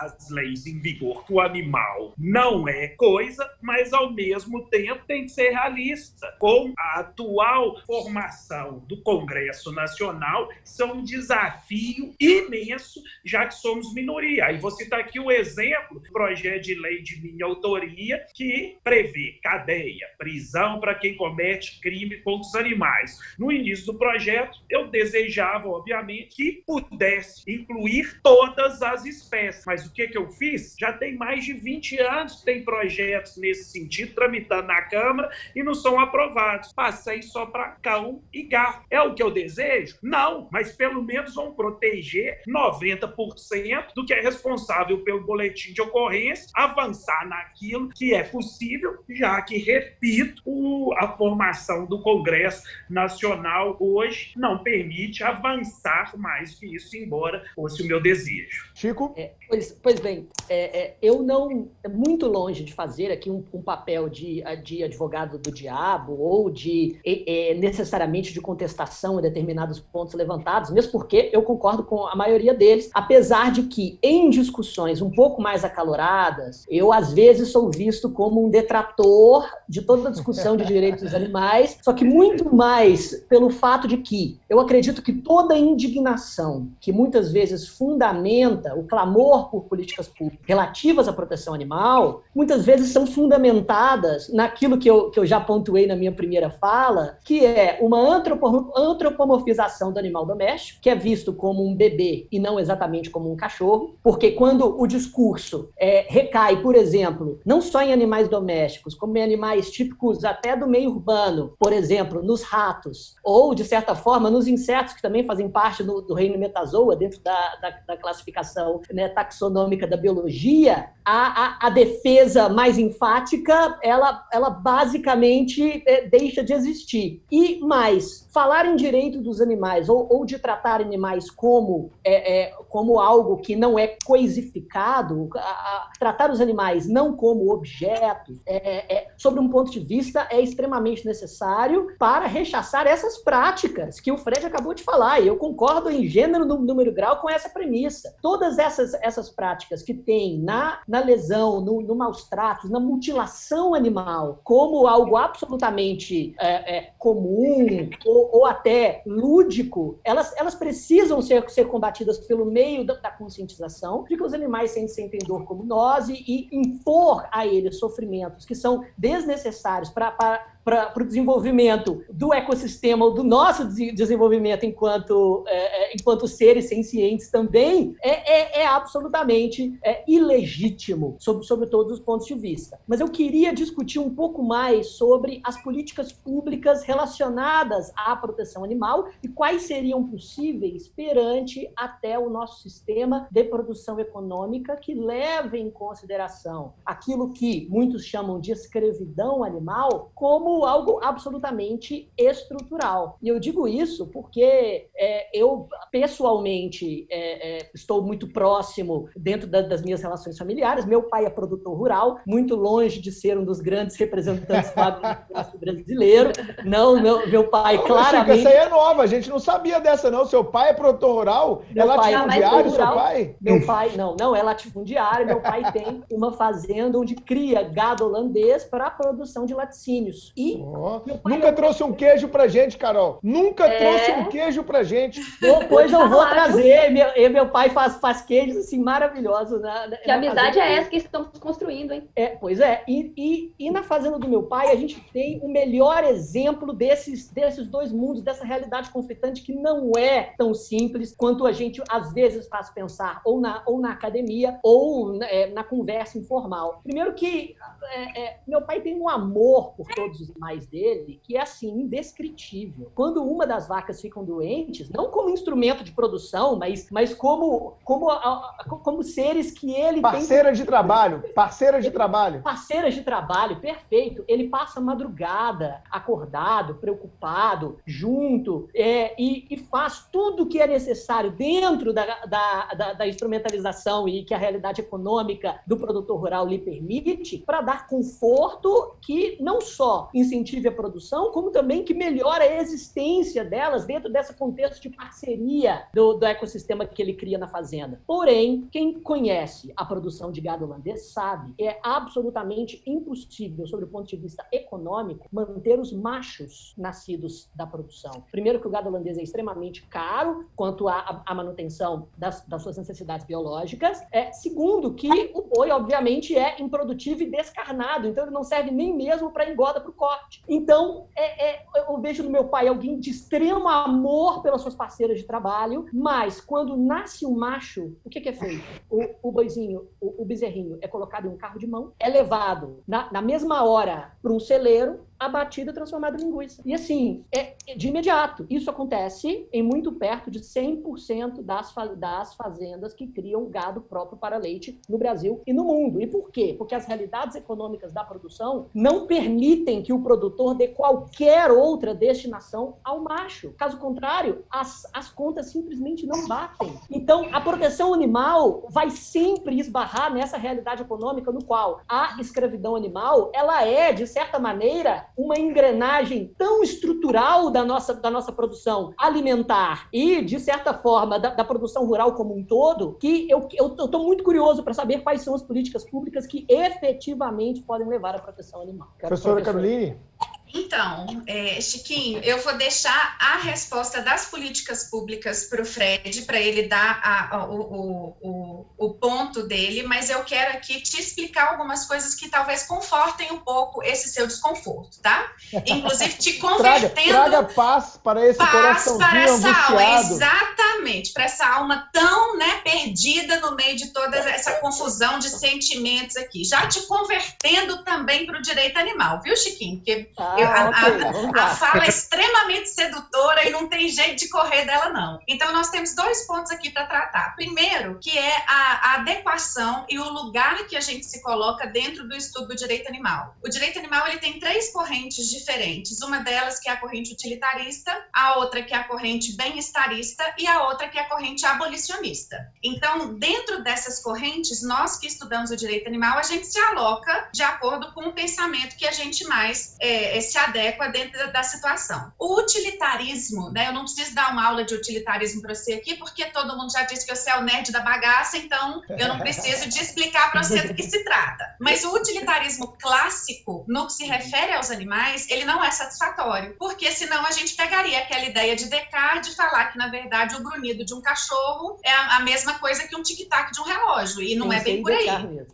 as leis em vigor, que o animal não é coisa, mas ao mesmo tempo tem que ser realista. Com a atual atual formação do Congresso Nacional são um desafio imenso, já que somos minoria. Aí vou citar aqui o exemplo do projeto de lei de minha autoria, que prevê cadeia, prisão para quem comete crime contra os animais. No início do projeto, eu desejava, obviamente, que pudesse incluir todas as espécies. Mas o que, que eu fiz? Já tem mais de 20 anos que tem projetos nesse sentido tramitando na Câmara e não são aprovados. Passei só para cão e gato. É o que eu desejo? Não, mas pelo menos vão proteger 90% do que é responsável pelo boletim de ocorrência, avançar naquilo que é possível, já que, repito, o, a formação do Congresso Nacional hoje não permite avançar mais que isso, embora fosse o meu desejo. Chico? É, pois, pois, bem, é, é, eu não. É muito longe de fazer aqui um, um, papel de, de advogado do diabo ou de é, necessariamente de contestação a determinados pontos levantados, mesmo porque eu concordo com a maioria deles, apesar de que em discussões um pouco mais acaloradas, eu às vezes sou visto como um detrator de toda a discussão de direitos dos animais, só que muito mais pelo fato de que eu acredito que toda indignação que muitas vezes fundamenta o clamor por políticas públicas relativas à proteção animal, muitas vezes são fundamentadas naquilo que eu, que eu já pontuei na minha primeira fala, que é uma antropomorfização do animal doméstico, que é visto como um bebê e não exatamente como um cachorro, porque quando o discurso é, recai, por exemplo, não só em animais domésticos, como em animais típicos até do meio urbano, por exemplo, nos ratos, ou, de certa forma, nos insetos, que também fazem parte do, do reino metazoa, dentro da, da, da classificação né, taxonômica da biologia, a, a, a, defesa mais enfática, ela, ela basicamente é, deixa de existir. E mais, falar em direito dos animais ou, ou de tratar animais como, é, é, como algo que não é coisificado, a, tratar os animais não como objetos, é, é, sobre um ponto de vista, é extremamente necessário para rechaçar essas práticas que o Fred acabou de falar. E eu concordo em gênero, número e grau com essa premissa. Todas essas, essas práticas que tem na na lesão, no, no maus tratos, na mutilação animal, como algo absolutamente é, é, comum ou, ou, até lúdico, elas, elas precisam ser, ser combatidas pelo meio da, da conscientização de que os animais sentem dor como nós e, e impor a eles sofrimentos que são desnecessários para para o desenvolvimento do ecossistema, do nosso desenvolvimento enquanto, é, é, enquanto seres sencientes também, é, é, é absolutamente é, ilegítimo sobre, sobre todos os pontos de vista. Mas eu queria discutir um pouco mais sobre as políticas públicas relacionadas à proteção animal e quais seriam possíveis perante até o nosso sistema de produção econômica que leve em consideração aquilo que muitos chamam de escravidão animal como algo absolutamente estrutural. E eu digo isso porque é, eu, pessoalmente, é, é, estou muito próximo dentro da, das minhas relações familiares. Meu pai é produtor rural, muito longe de ser um dos grandes representantes do agronegócio brasileiro. Não, meu, meu pai, claramente. Chico, essa aí é nova, a gente não sabia dessa, não. Seu pai é produtor rural? Meu é latifundiário, seu pai? Meu pai, não, não é latifundiário. Meu pai tem uma fazenda onde cria gado holandês para a produção de laticínios. E Oh, nunca trouxe um queijo pra gente, Carol. Nunca é... trouxe um queijo pra gente. Depois eu vou trazer. Meu, e meu pai faz, faz queijos assim maravilhosos. Né? Que amizade é essa que estamos construindo, hein? É, pois é. E, e, e, na fazenda do meu pai, a gente tem o melhor exemplo desses, desses dois mundos, dessa realidade conflitante que não é tão simples quanto a gente às vezes faz pensar, ou na, ou na academia, ou é, na conversa informal. Primeiro que é, é meu pai tem um amor por todos os animais dele que é assim, indescritível. Quando uma das vacas ficam doentes, não como instrumento de produção, mas, mas como, como, como seres que ele Parceira tem... de trabalho, parceira de trabalho. Parceira de trabalho, perfeito. Ele passa madrugada, acordado, preocupado, junto, é, e, e, faz tudo o que é necessário dentro da, da, da, da instrumentalização e que a realidade econômica do produtor rural lhe permite, para dar conforto que não só incentive a produção, como também que melhora a existência delas dentro desse contexto de parceria do, do ecossistema que ele cria na fazenda. Porém, quem conhece a produção de gado holandês sabe que é absolutamente impossível, sob o ponto de vista econômico, manter os machos nascidos da produção. Primeiro que o gado holandês é extremamente caro quanto à, à manutenção das, das, suas necessidades biológicas. É, segundo que o boi, obviamente, é improdutivo e descarnado, então ele não serve nem mesmo para engorda para o corte. Então, é, é, eu vejo no meu pai alguém de extremo amor pelas suas parceiras de trabalho, mas quando nasce um macho, o que, que é feito? O, o boizinho, o, o bezerrinho, é colocado em um carro de mão, é levado na, na mesma hora para um celeiro, abatida e transformada em linguiça. E assim, é, de imediato. Isso acontece em muito perto de 100% das, das fazendas que criam gado próprio para leite no Brasil e no mundo. E por quê? Porque as realidades econômicas da produção não permitem que o produtor dê qualquer outra destinação ao macho. Caso contrário, as, as contas simplesmente não batem. Então, a proteção animal vai sempre esbarrar nessa realidade econômica no qual a escravidão animal, ela é, de certa maneira, uma engrenagem tão estrutural da nossa, da nossa produção alimentar e, de certa forma, da, da produção rural como um todo, que eu estou muito curioso para saber quais são as políticas públicas que efetivamente podem levar à proteção animal. Quero Professora Caroline? Então, é, Chiquinho, eu vou deixar a resposta das políticas públicas para o Fred, para ele dar a, a, o, o, o, ponto dele, mas eu quero aqui te explicar algumas coisas que talvez confortem um pouco esse seu desconforto, tá? Inclusive te convertendo. traga, traga paz para esse paz para essa alma, exatamente, para essa alma tão né, perdida no meio de toda essa confusão de sentimentos aqui. Já te convertendo também para o direito animal, viu, Chiquinho? Porque ah, a, a, a, fala é extremamente sedutora e não tem jeito de correr dela, não. Então, nós temos dois pontos aqui para tratar. Primeiro, que é a, a, adequação e o lugar que a gente se coloca dentro do estudo do direito animal. O direito animal ele tem três correntes diferentes. Uma delas que é a corrente utilitarista, a outra que é a corrente bem-estarista e a outra que é a corrente abolicionista. Então, dentro dessas correntes, nós que estudamos o direito animal, a gente se aloca de acordo com o pensamento que a gente mais é, se adequa dentro da, da, situação. O utilitarismo, né? Eu não preciso dar uma aula de utilitarismo para você aqui, porque todo mundo já disse que você é o nerd da bagaça, então eu não preciso de explicar para você do que se trata. Mas o utilitarismo clássico, no que se refere aos animais, ele não é satisfatório, porque senão a gente pegaria aquela ideia de Descartes de falar que, na verdade, o grunhido de um cachorro é a, a mesma coisa que um tic-tac de um relógio, e não Sim, é bem por aí.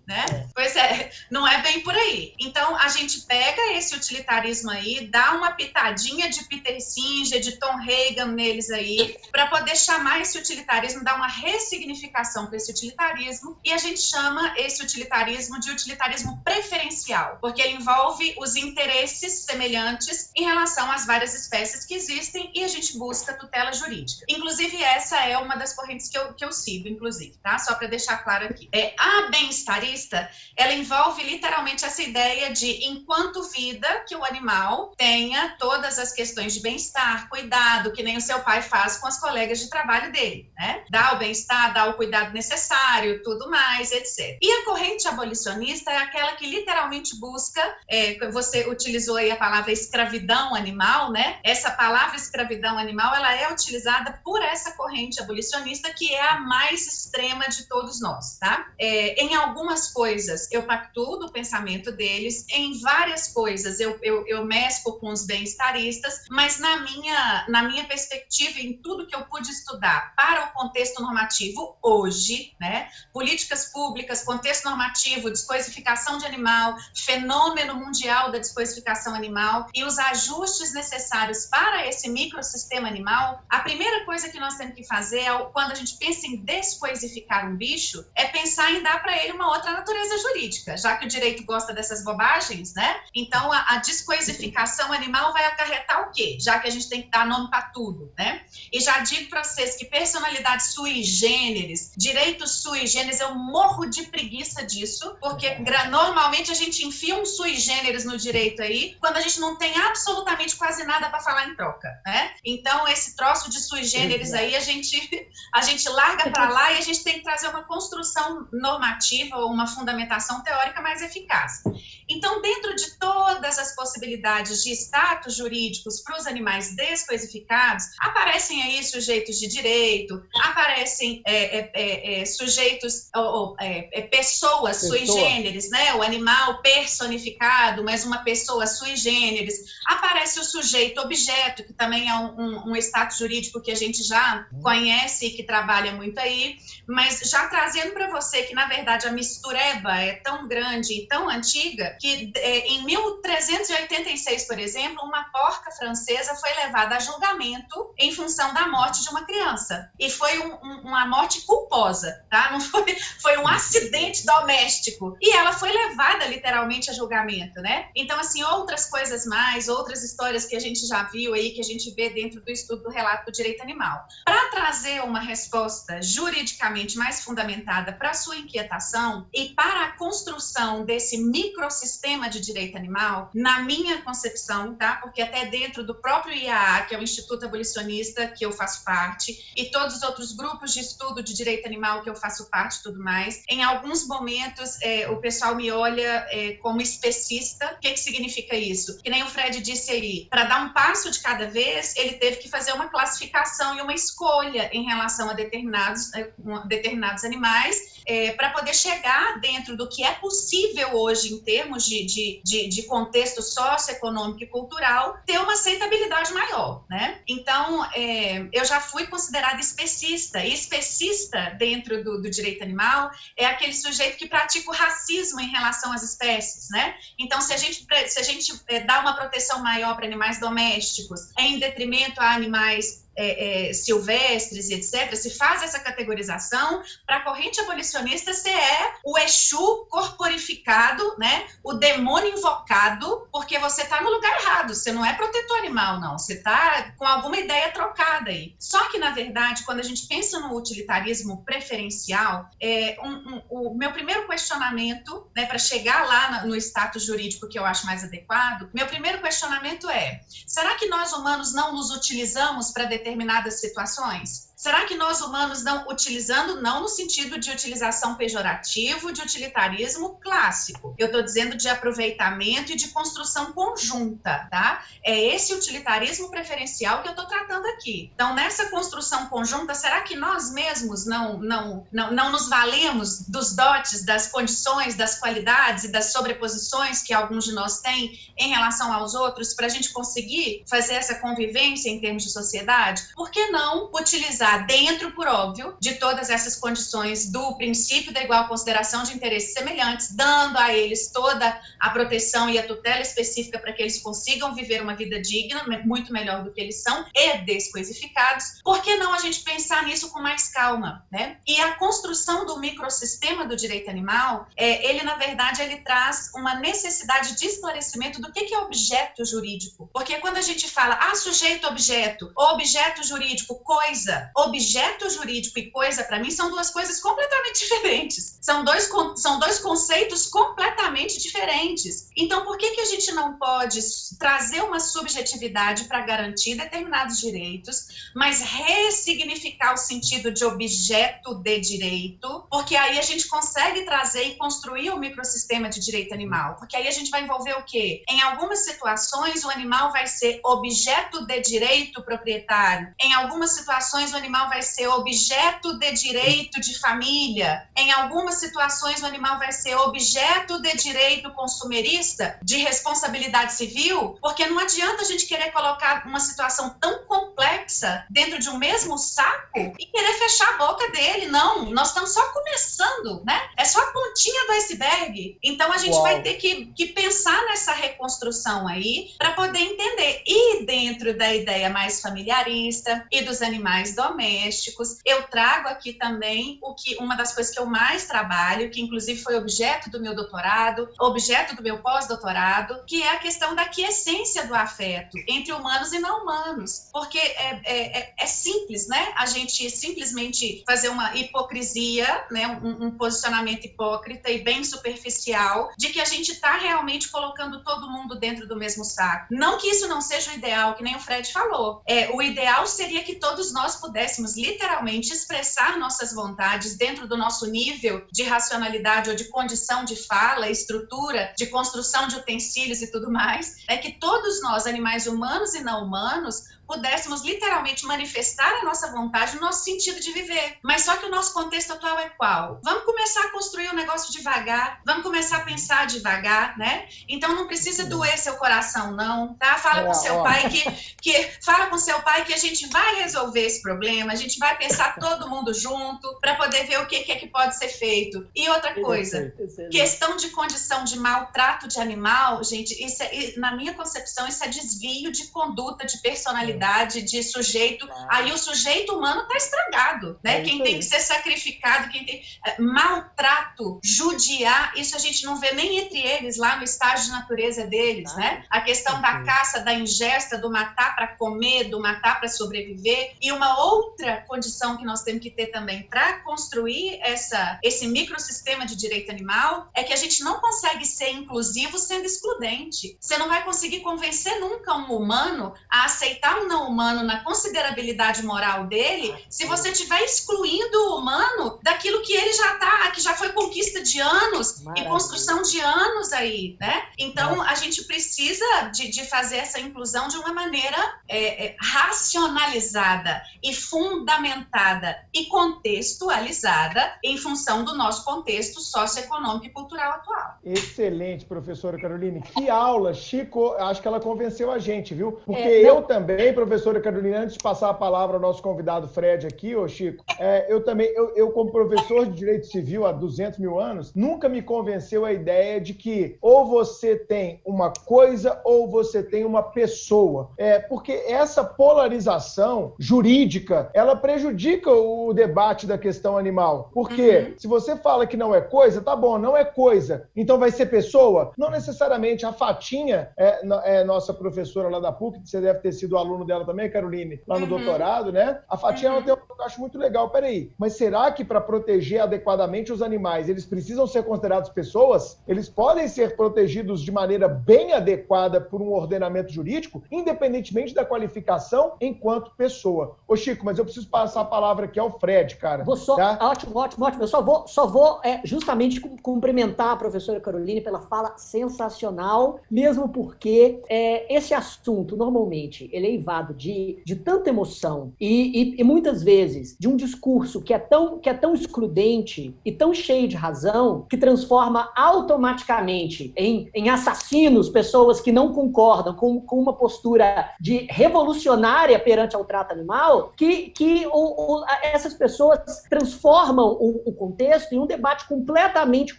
Né? É. Pois é, não é bem por aí. Então, a gente pega esse utilitarismo aí, dá uma pitadinha de Peter Singer, de Tom Reagan neles aí, para poder chamar esse utilitarismo, dar uma ressignificação para esse utilitarismo, e a gente chama esse utilitarismo de utilitarismo preferencial, porque ele envolve os interesses semelhantes em relação às várias espécies que existem e a gente busca tutela jurídica. Inclusive, essa é uma das correntes que eu, que eu sigo, inclusive, tá? Só para deixar claro aqui. É, a bem-estarista, ela envolve literalmente essa ideia de, enquanto vida, que o animal animal tenha todas as questões de bem-estar, cuidado, que nem o seu pai faz com as colegas de trabalho dele, né? Dá o bem-estar, dá o cuidado necessário, tudo mais, etc. E a corrente abolicionista é aquela que literalmente busca, é, você utilizou aí a palavra escravidão animal, né? Essa palavra escravidão animal, ela é utilizada por essa corrente abolicionista que é a mais extrema de todos nós, tá? É, em algumas coisas eu pactuo do pensamento deles, em várias coisas eu, eu, eu mesclo com os bem-estaristas, mas na minha, na minha perspectiva, em tudo que eu pude estudar para o contexto normativo hoje, né, políticas públicas, contexto normativo, descoisificação de animal, fenômeno mundial da descoisificação animal e os ajustes necessários para esse microsistema animal, a primeira coisa que nós temos que fazer é, quando a gente pensa em descoisificar um bicho, é pensar em dar para ele uma outra natureza jurídica, já que o direito gosta dessas bobagens, né? Então, a, a descoisificação coisificação animal vai acarretar o quê? Já que a gente tem que dar nome para tudo, né? E já digo para vocês que personalidade sui generis, direito sui generis, eu morro de preguiça disso, porque normalmente a gente enfia um sui generis no direito aí, quando a gente não tem absolutamente quase nada para falar em troca, né? Então, esse troço de sui generis aí, a gente, a gente larga para lá e a gente tem que trazer uma construção normativa ou uma fundamentação teórica mais eficaz. Então, dentro de todas as possibilidades de status jurídicos para os animais descoisificados, aparecem aí sujeitos de direito, aparecem é, é, é, é sujeitos, ou, é, pessoas pessoa. sui generis, né? O animal personificado, mas uma pessoa sui generis. Aparece o sujeito objeto, que também é um, um, um status jurídico que a gente já hum. conhece e que trabalha muito aí, mas já trazendo para você que, na verdade, a mistureba é tão grande e tão antiga que é, em 1386, por exemplo, uma porca francesa foi levada a julgamento em função da morte de uma criança. E foi um, um, uma morte culposa, tá? Não foi, foi um acidente doméstico. E ela foi levada literalmente a julgamento, né? Então, assim, outras coisas mais, outras histórias que a gente já viu aí, que a gente vê dentro do estudo do relato do direito animal. Para trazer uma resposta juridicamente mais fundamentada para sua inquietação e para a construção desse microsistema de direito animal, na minha concepção, tá? Porque até dentro do próprio IAA, que é o Instituto Abolicionista, que eu faço parte, e todos os outros grupos de estudo de direito animal que eu faço parte tudo mais, em alguns momentos é, o pessoal me olha é, como especista. O que, que significa isso? Que nem o Fred disse aí, para dar um passo de cada vez, ele teve que fazer uma classificação e uma escolha em relação a determinados, é, determinados animais é, para poder chegar dentro do que é possível hoje em termos de, de, de, de, contexto socioeconômico e cultural, ter uma aceitabilidade maior, né? Então, é, eu já fui considerada especista, e especista dentro do, do direito animal é aquele sujeito que pratica o racismo em relação às espécies, né? Então, se a gente, se a gente é, dá uma proteção maior para animais domésticos, em detrimento a animais é, é, silvestres e etc., se faz essa categorização, para a corrente abolicionista você é o Exu corporificado, né? o demônio invocado, porque você está no lugar errado, você não é protetor animal, não, você está com alguma ideia trocada aí. Só que, na verdade, quando a gente pensa no utilitarismo preferencial, é, um, um, o meu primeiro questionamento, né, para chegar lá no status jurídico que eu acho mais adequado, meu primeiro questionamento é: será que nós humanos não nos utilizamos para determinadas situações? Será que nós humanos não utilizando, não no sentido de utilização pejorativo, de utilitarismo clássico, eu estou dizendo de aproveitamento e de construção conjunta, tá? É esse utilitarismo preferencial que eu estou tratando aqui. Então, nessa construção conjunta, será que nós mesmos não, não, não, não nos valemos dos dotes, das condições, das qualidades e das sobreposições que alguns de nós têm em relação aos outros para a gente conseguir fazer essa convivência em termos de sociedade? Por que não utilizar dentro, por óbvio, de todas essas condições do princípio da igual consideração de interesses semelhantes, dando a eles toda a proteção e a tutela específica para que eles consigam viver uma vida digna, muito melhor do que eles são, e descoisificados. Por que não a gente pensar nisso com mais calma, né? E a construção do microsistema do direito animal, é, ele, na verdade, ele traz uma necessidade de esclarecimento do que, que é objeto jurídico. Porque quando a gente fala, ah, sujeito, objeto, objeto jurídico, coisa, objeto jurídico e coisa, para mim, são duas coisas completamente diferentes. São dois, são dois conceitos completamente diferentes. Então, por que, que a gente não pode trazer uma subjetividade para garantir determinados direitos, mas ressignificar o sentido de objeto de direito? Porque aí a gente consegue trazer e construir o um microsistema de direito animal. Porque aí a gente vai envolver o quê? Em algumas situações, o animal vai ser objeto de direito proprietário. Em algumas situações, o animal animal vai ser objeto de direito de família, em algumas situações o animal vai ser objeto de direito consumerista, de responsabilidade civil, porque não adianta a gente querer colocar uma situação tão complexa dentro de um mesmo saco e querer fechar a boca dele. Não, nós estamos só começando, né? É só a pontinha do iceberg. Então a gente Uau. vai ter que, que pensar nessa reconstrução aí para poder entender. E dentro da ideia mais familiarista e dos animais domésticos, domésticos. Eu trago aqui também o que uma das coisas que eu mais trabalho, que inclusive foi objeto do meu doutorado, objeto do meu pós-doutorado, que é a questão da quiescência do afeto entre humanos e não humanos. Porque é, é, é, é simples, né? A gente simplesmente fazer uma hipocrisia, né? Um, um posicionamento hipócrita e bem superficial de que a gente está realmente colocando todo mundo dentro do mesmo saco. Não que isso não seja o ideal, que nem o Fred falou. É, o ideal seria que todos nós pudéssemos literalmente expressar nossas vontades dentro do nosso nível de racionalidade ou de condição de fala, estrutura, de construção de utensílios e tudo mais. É que todos nós, animais humanos e não humanos, pudéssemos literalmente manifestar a nossa vontade no nosso sentido de viver. Mas só que o nosso contexto atual é qual? Vamos começar a construir o um negócio devagar, vamos começar a pensar devagar, né? Então não precisa doer seu coração, não, tá? Fala com seu pai que, que fala com seu pai que a gente vai resolver esse problema, a gente vai pensar todo mundo junto para poder ver o que, que é que pode ser feito. E outra coisa, questão de condição de maltrato de animal, gente, isso é, na minha concepção, isso é desvio de conduta, de personalidade de sujeito. Aí o sujeito humano está estragado, né? É quem tem que ser sacrificado, quem tem é, maltrato, judiar, isso a gente não vê nem entre eles lá no estágio de natureza deles, né? A questão da caça, da ingesta, do matar para comer, do matar para sobreviver. E uma outra condição que nós temos que ter também para construir essa, esse microsistema de direito animal é que a gente não consegue ser inclusivo sendo excludente. Você não vai conseguir convencer nunca um humano a aceitar um não humano na considerabilidade moral dele, se você estiver excluindo o humano daquilo que ele já está, que já foi conquista de anos Maravilha. e construção de anos aí, né? Então, a gente precisa de, de fazer essa inclusão de uma maneira é, é, racionalizada e fundamentada e contextualizada em função do nosso contexto socioeconômico e cultural atual. Excelente, professora Caroline. Que aula, Chico, acho que ela convenceu a gente, viu? Porque é, eu também, professora Carolina, antes de passar a palavra ao nosso convidado Fred aqui, ô Chico, é, eu também, eu, eu, como professor de Direito Civil há 200 mil anos, nunca me convenceu a ideia de que ou você tem uma coisa ou você tem uma pessoa. É, porque essa polarização jurídica, ela prejudica o debate da questão animal. Porque uhum. se você fala que não é coisa, tá bom, não é coisa, então vai ser pessoa? Não necessariamente. A Fatinha é, é nossa professora lá da PUC, você deve ter sido aluno dela também, Caroline, lá no uhum. doutorado, né? A Fatinha uhum. tem um que eu acho muito legal. Peraí, mas será que para proteger adequadamente os animais, eles precisam ser considerados pessoas? Eles podem ser protegidos de maneira bem adequada por um ordenamento jurídico, independentemente da qualificação enquanto pessoa. Ô, Chico, mas eu preciso passar a palavra aqui ao Fred, cara. Vou só, tá? Ótimo, ótimo, ótimo. Eu só vou, só vou é, justamente cumprimentar a professora Caroline pela fala sensacional, mesmo porque é, esse assunto, normalmente, ele é eivado de, de tanta emoção e, e, e, muitas vezes de um discurso que é, tão, que é tão excludente e tão cheio de razão que transforma automaticamente em, em assassinos pessoas que não concordam com, com uma postura de revolucionária perante ao trato animal, que, que o, o, essas pessoas transformam o, o, contexto em um debate completamente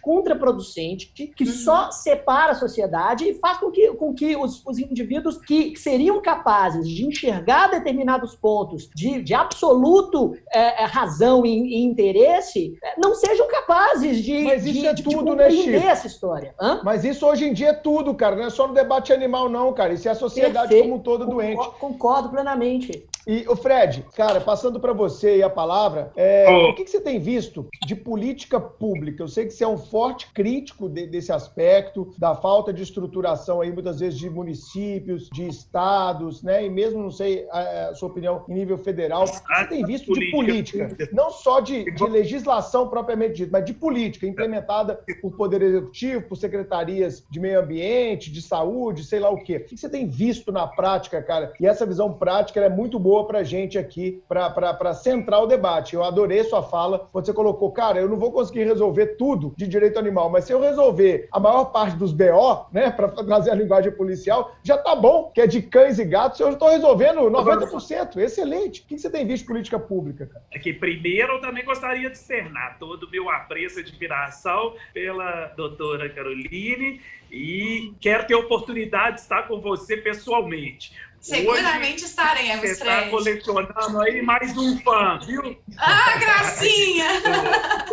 contraproducente que uhum. só separa a sociedade e faz com que, com que os, os indivíduos que, que seriam capazes capazes de enxergar determinados pontos de, de absoluto é, é razão e, e interesse, é, não sejam capazes de, Mas isso de, é de, tudo, né, Chico? essa história. Hã? Mas isso hoje em dia é tudo, cara. Não é só no debate animal, não, cara. Isso é a sociedade Perfeito. como um todo doente. Concordo plenamente. E o Fred, cara, passando para você e a palavra, é, oh. o que, que, você tem visto de política pública? Eu sei que você é um forte crítico de, desse aspecto, da falta de estruturação aí, muitas vezes, de municípios, de estados, né? E mesmo, não sei, a, a sua opinião em nível federal. O que você tem visto de política? Não só de, de legislação propriamente dita, mas de política implementada por Poder Executivo, por secretarias de meio ambiente, de saúde, sei lá o quê. O que você tem visto na prática, cara? E essa visão prática é muito boa boa para gente aqui, para centrar o debate. Eu adorei sua fala. Você colocou, cara, eu não vou conseguir resolver tudo de direito animal, mas se eu resolver a maior parte dos BO, né, para trazer a linguagem policial, já tá bom, que é de cães e gatos, eu estou resolvendo 90%. Excelente. O que você tem visto de política pública, cara? É que primeiro eu também gostaria de externar todo o meu apreço e admiração pela doutora Caroline e quero ter a oportunidade de estar com você pessoalmente. Seguramente Hoje, estaremos, Você está colecionando aí mais um fã, viu? Ah, gracinha!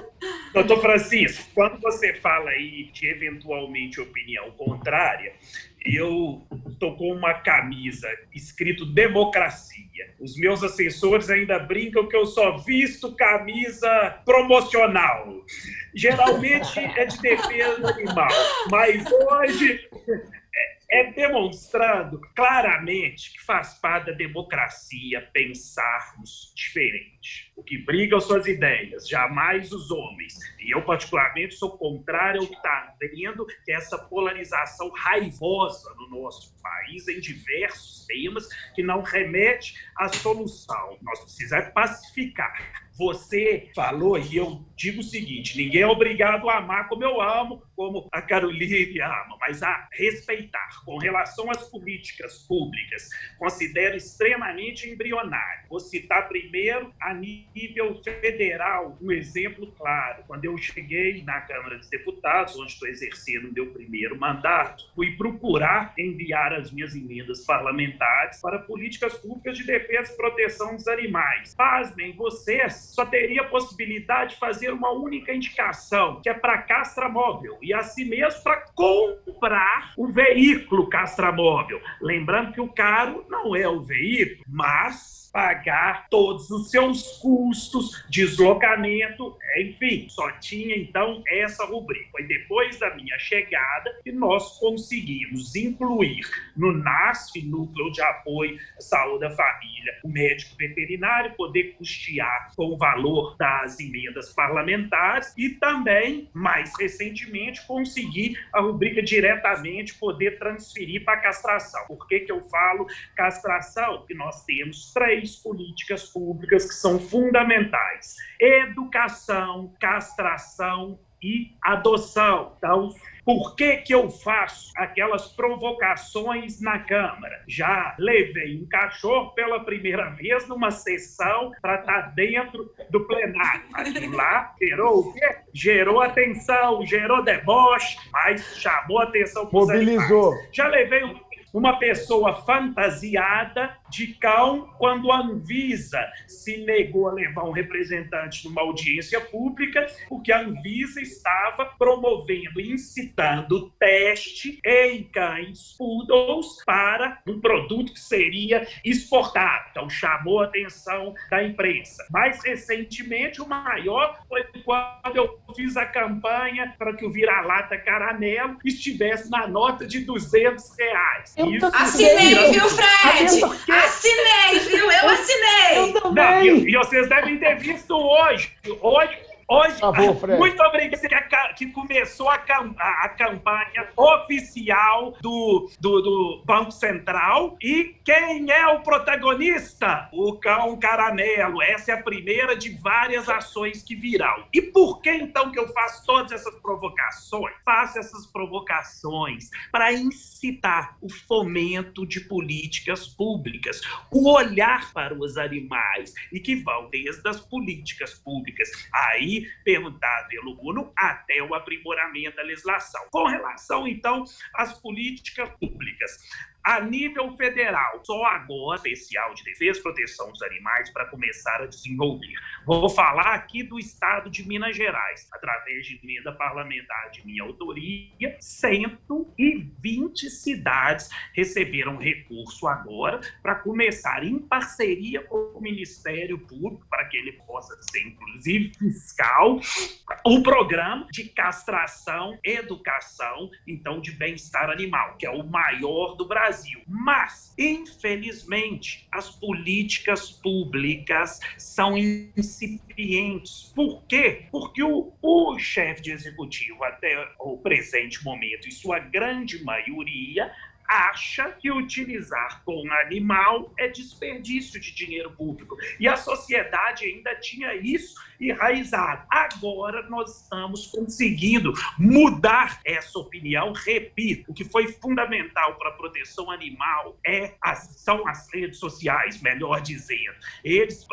Doutor Francisco, quando você fala aí de eventualmente opinião contrária, eu tô com uma camisa escrito democracia. Os meus assessores ainda brincam que eu só visto camisa promocional. Geralmente é de defesa animal, mas hoje é demonstrando claramente que faz parte da democracia pensarmos diferente. O que briga são as ideias, jamais os homens. E eu, particularmente, sou contrário ao que está vendo, que é essa polarização raivosa no nosso país em diversos temas, que não remete à solução. Nós precisamos pacificar você falou, e eu digo o seguinte: ninguém é obrigado a amar como eu amo, como a Caroline ama, mas a respeitar. Com relação às políticas públicas, considero extremamente embrionário. Vou citar primeiro, a nível federal, um exemplo claro. Quando eu cheguei na Câmara dos Deputados, onde estou exercendo meu primeiro mandato, fui procurar enviar as minhas emendas parlamentares para políticas públicas de defesa e proteção dos animais. Pasmem, vocês só teria a possibilidade de fazer uma única indicação, que é para castramóvel, e assim mesmo para comprar o veículo castramóvel. Lembrando que o caro não é o veículo, mas pagar todos os seus custos, deslocamento, enfim, só tinha então essa rubrica. Foi depois da minha chegada que nós conseguimos incluir no NASF, Núcleo de Apoio à Saúde da Família, o médico veterinário, poder custear com o valor das emendas parlamentares e também, mais recentemente, conseguir a rubrica diretamente poder transferir para castração. Por que, que eu falo castração? Porque nós temos três três políticas públicas que são fundamentais: educação, castração e adoção. Então, por que, que eu faço aquelas provocações na Câmara? Já levei um cachorro pela primeira vez numa sessão para estar tá dentro do plenário. Aquilo lá gerou o quê? Gerou atenção, gerou deboche, mas chamou atenção Mobilizou. Já levei um uma pessoa fantasiada de cão quando a Anvisa se negou a levar um representante numa audiência pública, porque a Anvisa estava promovendo, incitando teste em cães poodles para um produto que seria exportado. Então chamou a atenção da imprensa. Mais recentemente, o maior foi quando eu fiz a campanha para que o vira-lata caramelo estivesse na nota de 200 reais. Eu assinei, viu, Fred? Assinei, viu? Eu assinei. Eu também. Não, e, e vocês devem ter visto hoje. Hoje Hoje, muito obrigado que, que começou a, a, a, campanha oficial do, do, do, Banco Central. E quem é o protagonista? O cão caramelo. Essa é a primeira de várias ações que virão. E por que então que eu faço todas essas provocações? Faço essas provocações para incitar o fomento de políticas públicas, o olhar para os animais e que vão desde as políticas públicas. Aí perguntar pelo UNO até o aprimoramento da legislação. Com relação, então, às políticas públicas, a nível federal, só agora, especial de defesa e proteção dos animais para começar a desenvolver. Vou falar aqui do estado de Minas Gerais, através de emenda parlamentar de minha autoria, 120 cidades receberam recurso agora para começar em parceria com o Ministério Público, para que ele possa ser, inclusive, fiscal, o programa de castração, educação, então, de bem-estar animal, que é o maior do Brasil. Brasil. Mas, infelizmente, as políticas públicas são incipientes. Por quê? Porque o, o chefe de executivo, até o presente momento, em sua grande maioria, acha que utilizar com animal é desperdício de dinheiro público. E a sociedade ainda tinha isso enraizado. Agora nós estamos conseguindo mudar essa opinião. Repito, o que foi fundamental para a proteção animal é as, são as redes sociais, melhor dizendo. Eles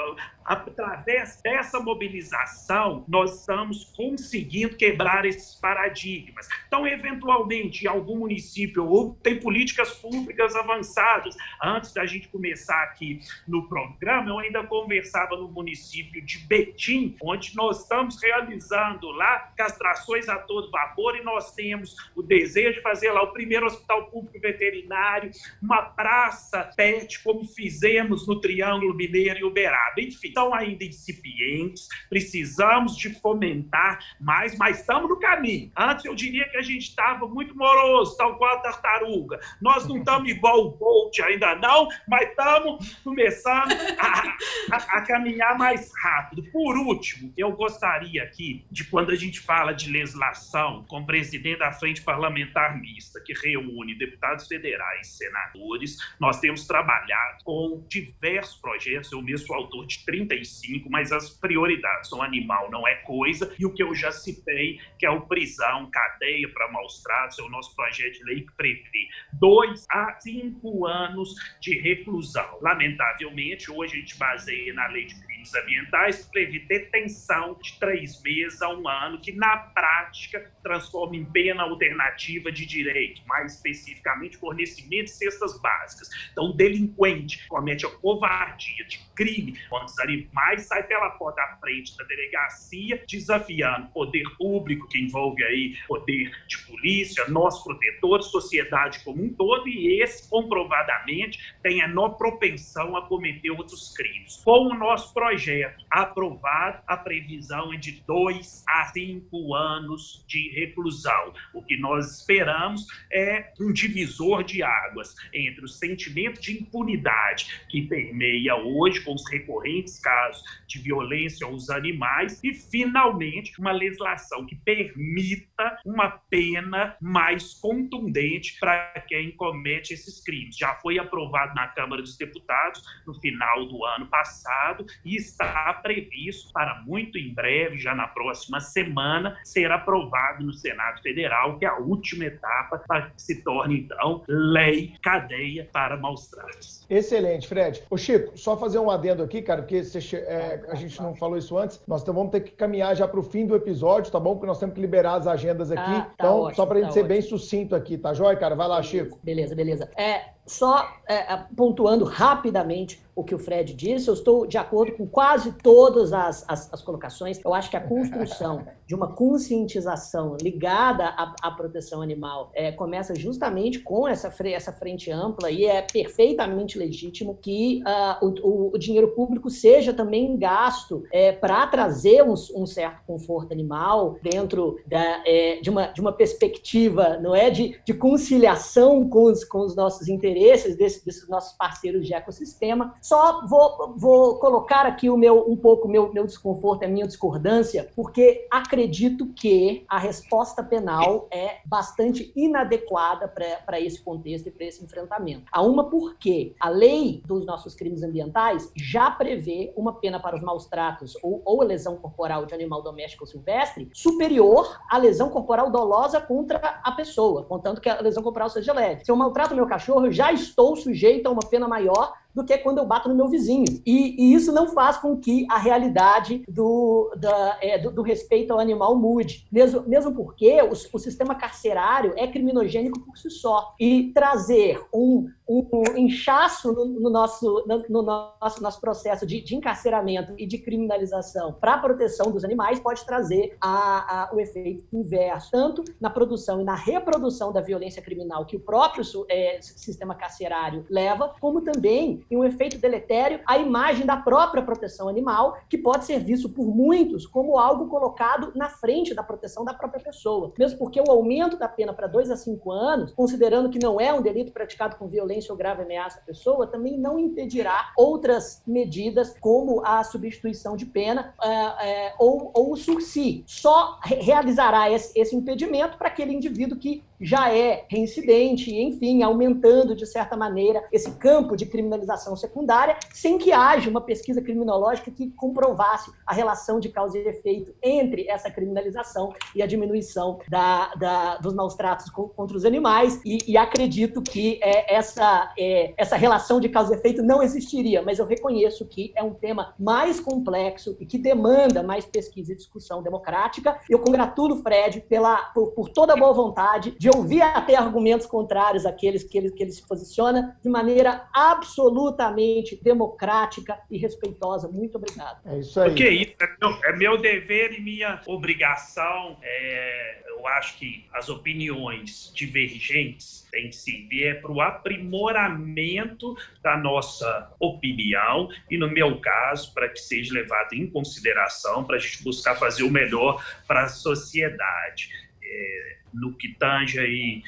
através dessa mobilização, nós estamos conseguindo quebrar esses paradigmas. Então, eventualmente, em algum município, ou tem políticas públicas avançadas. Antes da gente começar aqui no programa, eu ainda conversava no município de Betim, onde nós estamos realizando lá castrações a todo vapor e nós temos o desejo de fazer lá o primeiro hospital público veterinário, uma praça pet, como fizemos no Triângulo Mineiro e Uberaba. Enfim, estão ainda incipientes, precisamos de fomentar mais, mas estamos no caminho. Antes eu diria que a gente estava muito moroso, tal qual a tartaruga. Nós não estamos igual o Bolt ainda não, mas estamos começando a, a, a caminhar mais rápido. Por último, eu gostaria aqui de quando a gente fala de legislação com o presidente da Frente Parlamentar Mista, que reúne deputados federais senadores, nós temos trabalhado com diversos projetos. Eu mesmo sou autor de 35, mas as prioridades são animal, não é coisa. E o que eu já citei, que é o prisão, cadeia para maus tratos, é o nosso projeto de lei que prevê dois a cinco anos de reclusão. Lamentavelmente, hoje a gente baseia na lei de crimes ambientais, prevê detenção de três meses a um ano, que na prática transforma em pena alternativa de direito, mais especificamente fornecimento de cestas básicas. Então, o delinquente comete a covardia de crime os animais sai pela porta da frente da delegacia, desafiando poder público, que envolve aí poder de polícia, nós protetores, sociedade como um todo, e esse comprovadamente tem a menor propensão a cometer outros crimes. Com o nosso projeto aprovado, a previsão é de dois a cinco anos de reclusão. O que nós esperamos é um divisor de águas entre o sentimento de impunidade que permeia hoje com os recorrentes casos de violência aos animais e, finalmente, uma legislação que permita uma pena mais contundente para quem comete esses crimes. Já foi aprovado na Câmara dos Deputados no final do ano passado e está previsto para muito em breve, já na próxima semana, ser aprovado no Senado Federal, que é a última etapa para que se torne, então, lei cadeia para maus tratos. Excelente, Fred. Ô Chico, só fazer um adendo aqui, cara, porque você, é, a gente não falou isso antes. Nós vamos ter que caminhar já para o fim do episódio, tá bom? Porque nós temos que liberar as agendas aqui. Ah, tá então, ótimo, só para a gente tá ser ótimo. bem sucinto aqui, tá jóia, cara? Vai lá, Chico. Beleza, beleza. É, só é, pontuando rapidamente o que o Fred disse, eu estou de acordo com quase todas as, as, as colocações. Eu acho que a construção de uma conscientização ligada à, à proteção animal é, começa justamente com essa, essa frente ampla e é perfeitamente legítimo que uh, o, o, dinheiro público seja também gasto é, para trazer um, um, certo conforto animal dentro da, é, de, uma, de uma perspectiva não é de, de conciliação com os, com os nossos interesses, desse, desses nossos parceiros de ecossistema, só vou, vou colocar aqui o meu um pouco meu, meu desconforto, a minha discordância, porque acredito que a resposta penal é bastante inadequada para esse contexto e para esse enfrentamento. Há uma porque a lei dos nossos crimes ambientais já prevê uma pena para os maus tratos ou, ou a lesão corporal de animal doméstico ou silvestre superior à lesão corporal dolosa contra a pessoa, contanto que a lesão corporal seja leve. Se eu maltrato meu cachorro, eu já estou sujeito a uma pena maior do que quando eu bato no meu vizinho. E, e isso não faz com que a realidade do, da, é, do, do, respeito ao animal mude. Mesmo, mesmo porque o, o sistema carcerário é criminogênico por si só. E trazer um, um inchaço no, no nosso, no, no, nosso, nosso processo de, de, encarceramento e de criminalização para a proteção dos animais pode trazer a, a, o efeito inverso, tanto na produção e na reprodução da violência criminal que o próprio é, sistema carcerário leva, como também em um efeito deletério à imagem da própria proteção animal, que pode ser visto por muitos como algo colocado na frente da proteção da própria pessoa. Mesmo porque o aumento da pena para dois a cinco anos, considerando que não é um delito praticado com violência ou grave ameaça à pessoa, também não impedirá outras medidas, como a substituição de pena é, é, ou, ou o sursi. Só realizará esse, esse impedimento para aquele indivíduo que já é reincidente, enfim, aumentando de certa maneira esse campo de criminalização secundária, sem que haja uma pesquisa criminológica que comprovasse a relação de causa e efeito entre essa criminalização e a diminuição da, da, dos maus tratos contra os animais. E, e acredito que é, essa, é, essa relação de causa e efeito não existiria, mas eu reconheço que é um tema mais complexo e que demanda mais pesquisa e discussão democrática. Eu congratulo o Fred pela, por, por toda a boa vontade de ouvir até argumentos contrários àqueles que ele, que ele se posiciona de maneira absolutamente democrática e respeitosa. Muito obrigado. É isso aí. Porque isso é meu, é meu dever e minha obrigação. É, eu acho que as opiniões divergentes tem que servir é para o aprimoramento da nossa opinião e, no meu caso, para que seja levado em consideração, para a gente buscar fazer o melhor para a sociedade. É, no que tange aí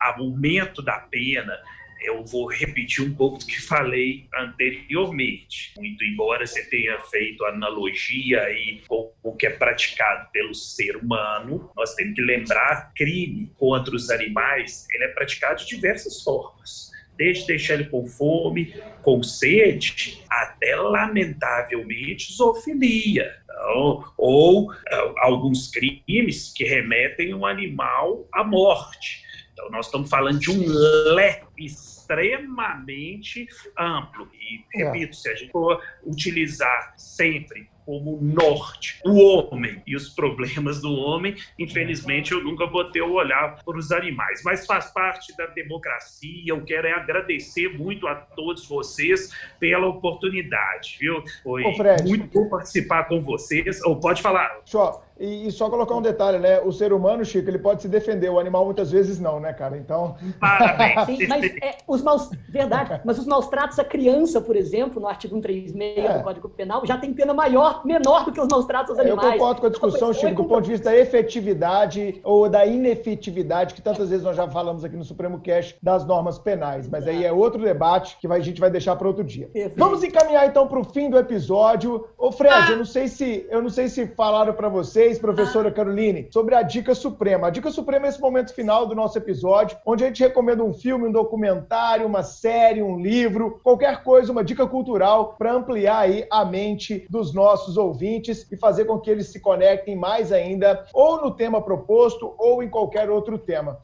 ao aumento da pena, eu vou repetir um pouco do que falei anteriormente. Muito embora você tenha feito analogia aí com o que é praticado pelo ser humano, nós temos que lembrar crime contra os animais, ele é praticado de diversas formas desde deixar ele com fome, com sede, até, lamentavelmente, zoofilia. Então, ou uh, alguns crimes que remetem um animal à morte. Então, nós estamos falando de um leque extremamente amplo. E, é. repito, é. se a gente for utilizar sempre como norte, o homem e os problemas do homem, infelizmente eu nunca botei o olhar para os animais, mas faz parte da democracia. Eu quero é agradecer muito a todos vocês pela oportunidade, viu? Foi Ô, muito bom participar com vocês. Ou pode falar. Só e, e, só colocar um detalhe, né? O ser humano, Chico, ele pode se defender, o animal muitas vezes não, né, cara? Então. Parabéns. Sim, mas é, os maus. Verdade, mas os maus tratos à criança, por exemplo, no artigo 136 é. do Código Penal, já tem pena maior, menor do que os maus tratos aos animais. Eu concordo com a discussão, então, Chico, do ponto de vista da efetividade ou da inefetividade, que tantas vezes nós já falamos aqui no Supremo Cash das normas penais. Mas aí é outro debate que a gente vai deixar para outro dia. Perfeito. Vamos encaminhar então para o fim do episódio. Ô, Fred, ah. eu não sei se eu não sei se falaram para vocês professora ah. Caroline, sobre a Dica Suprema. A Dica Suprema é esse momento final do nosso episódio, onde a gente recomenda um filme, um documentário, uma série, um livro, qualquer coisa, uma dica cultural para ampliar aí a mente dos nossos ouvintes e fazer com que eles se conectem mais ainda ou no tema proposto ou em qualquer outro tema.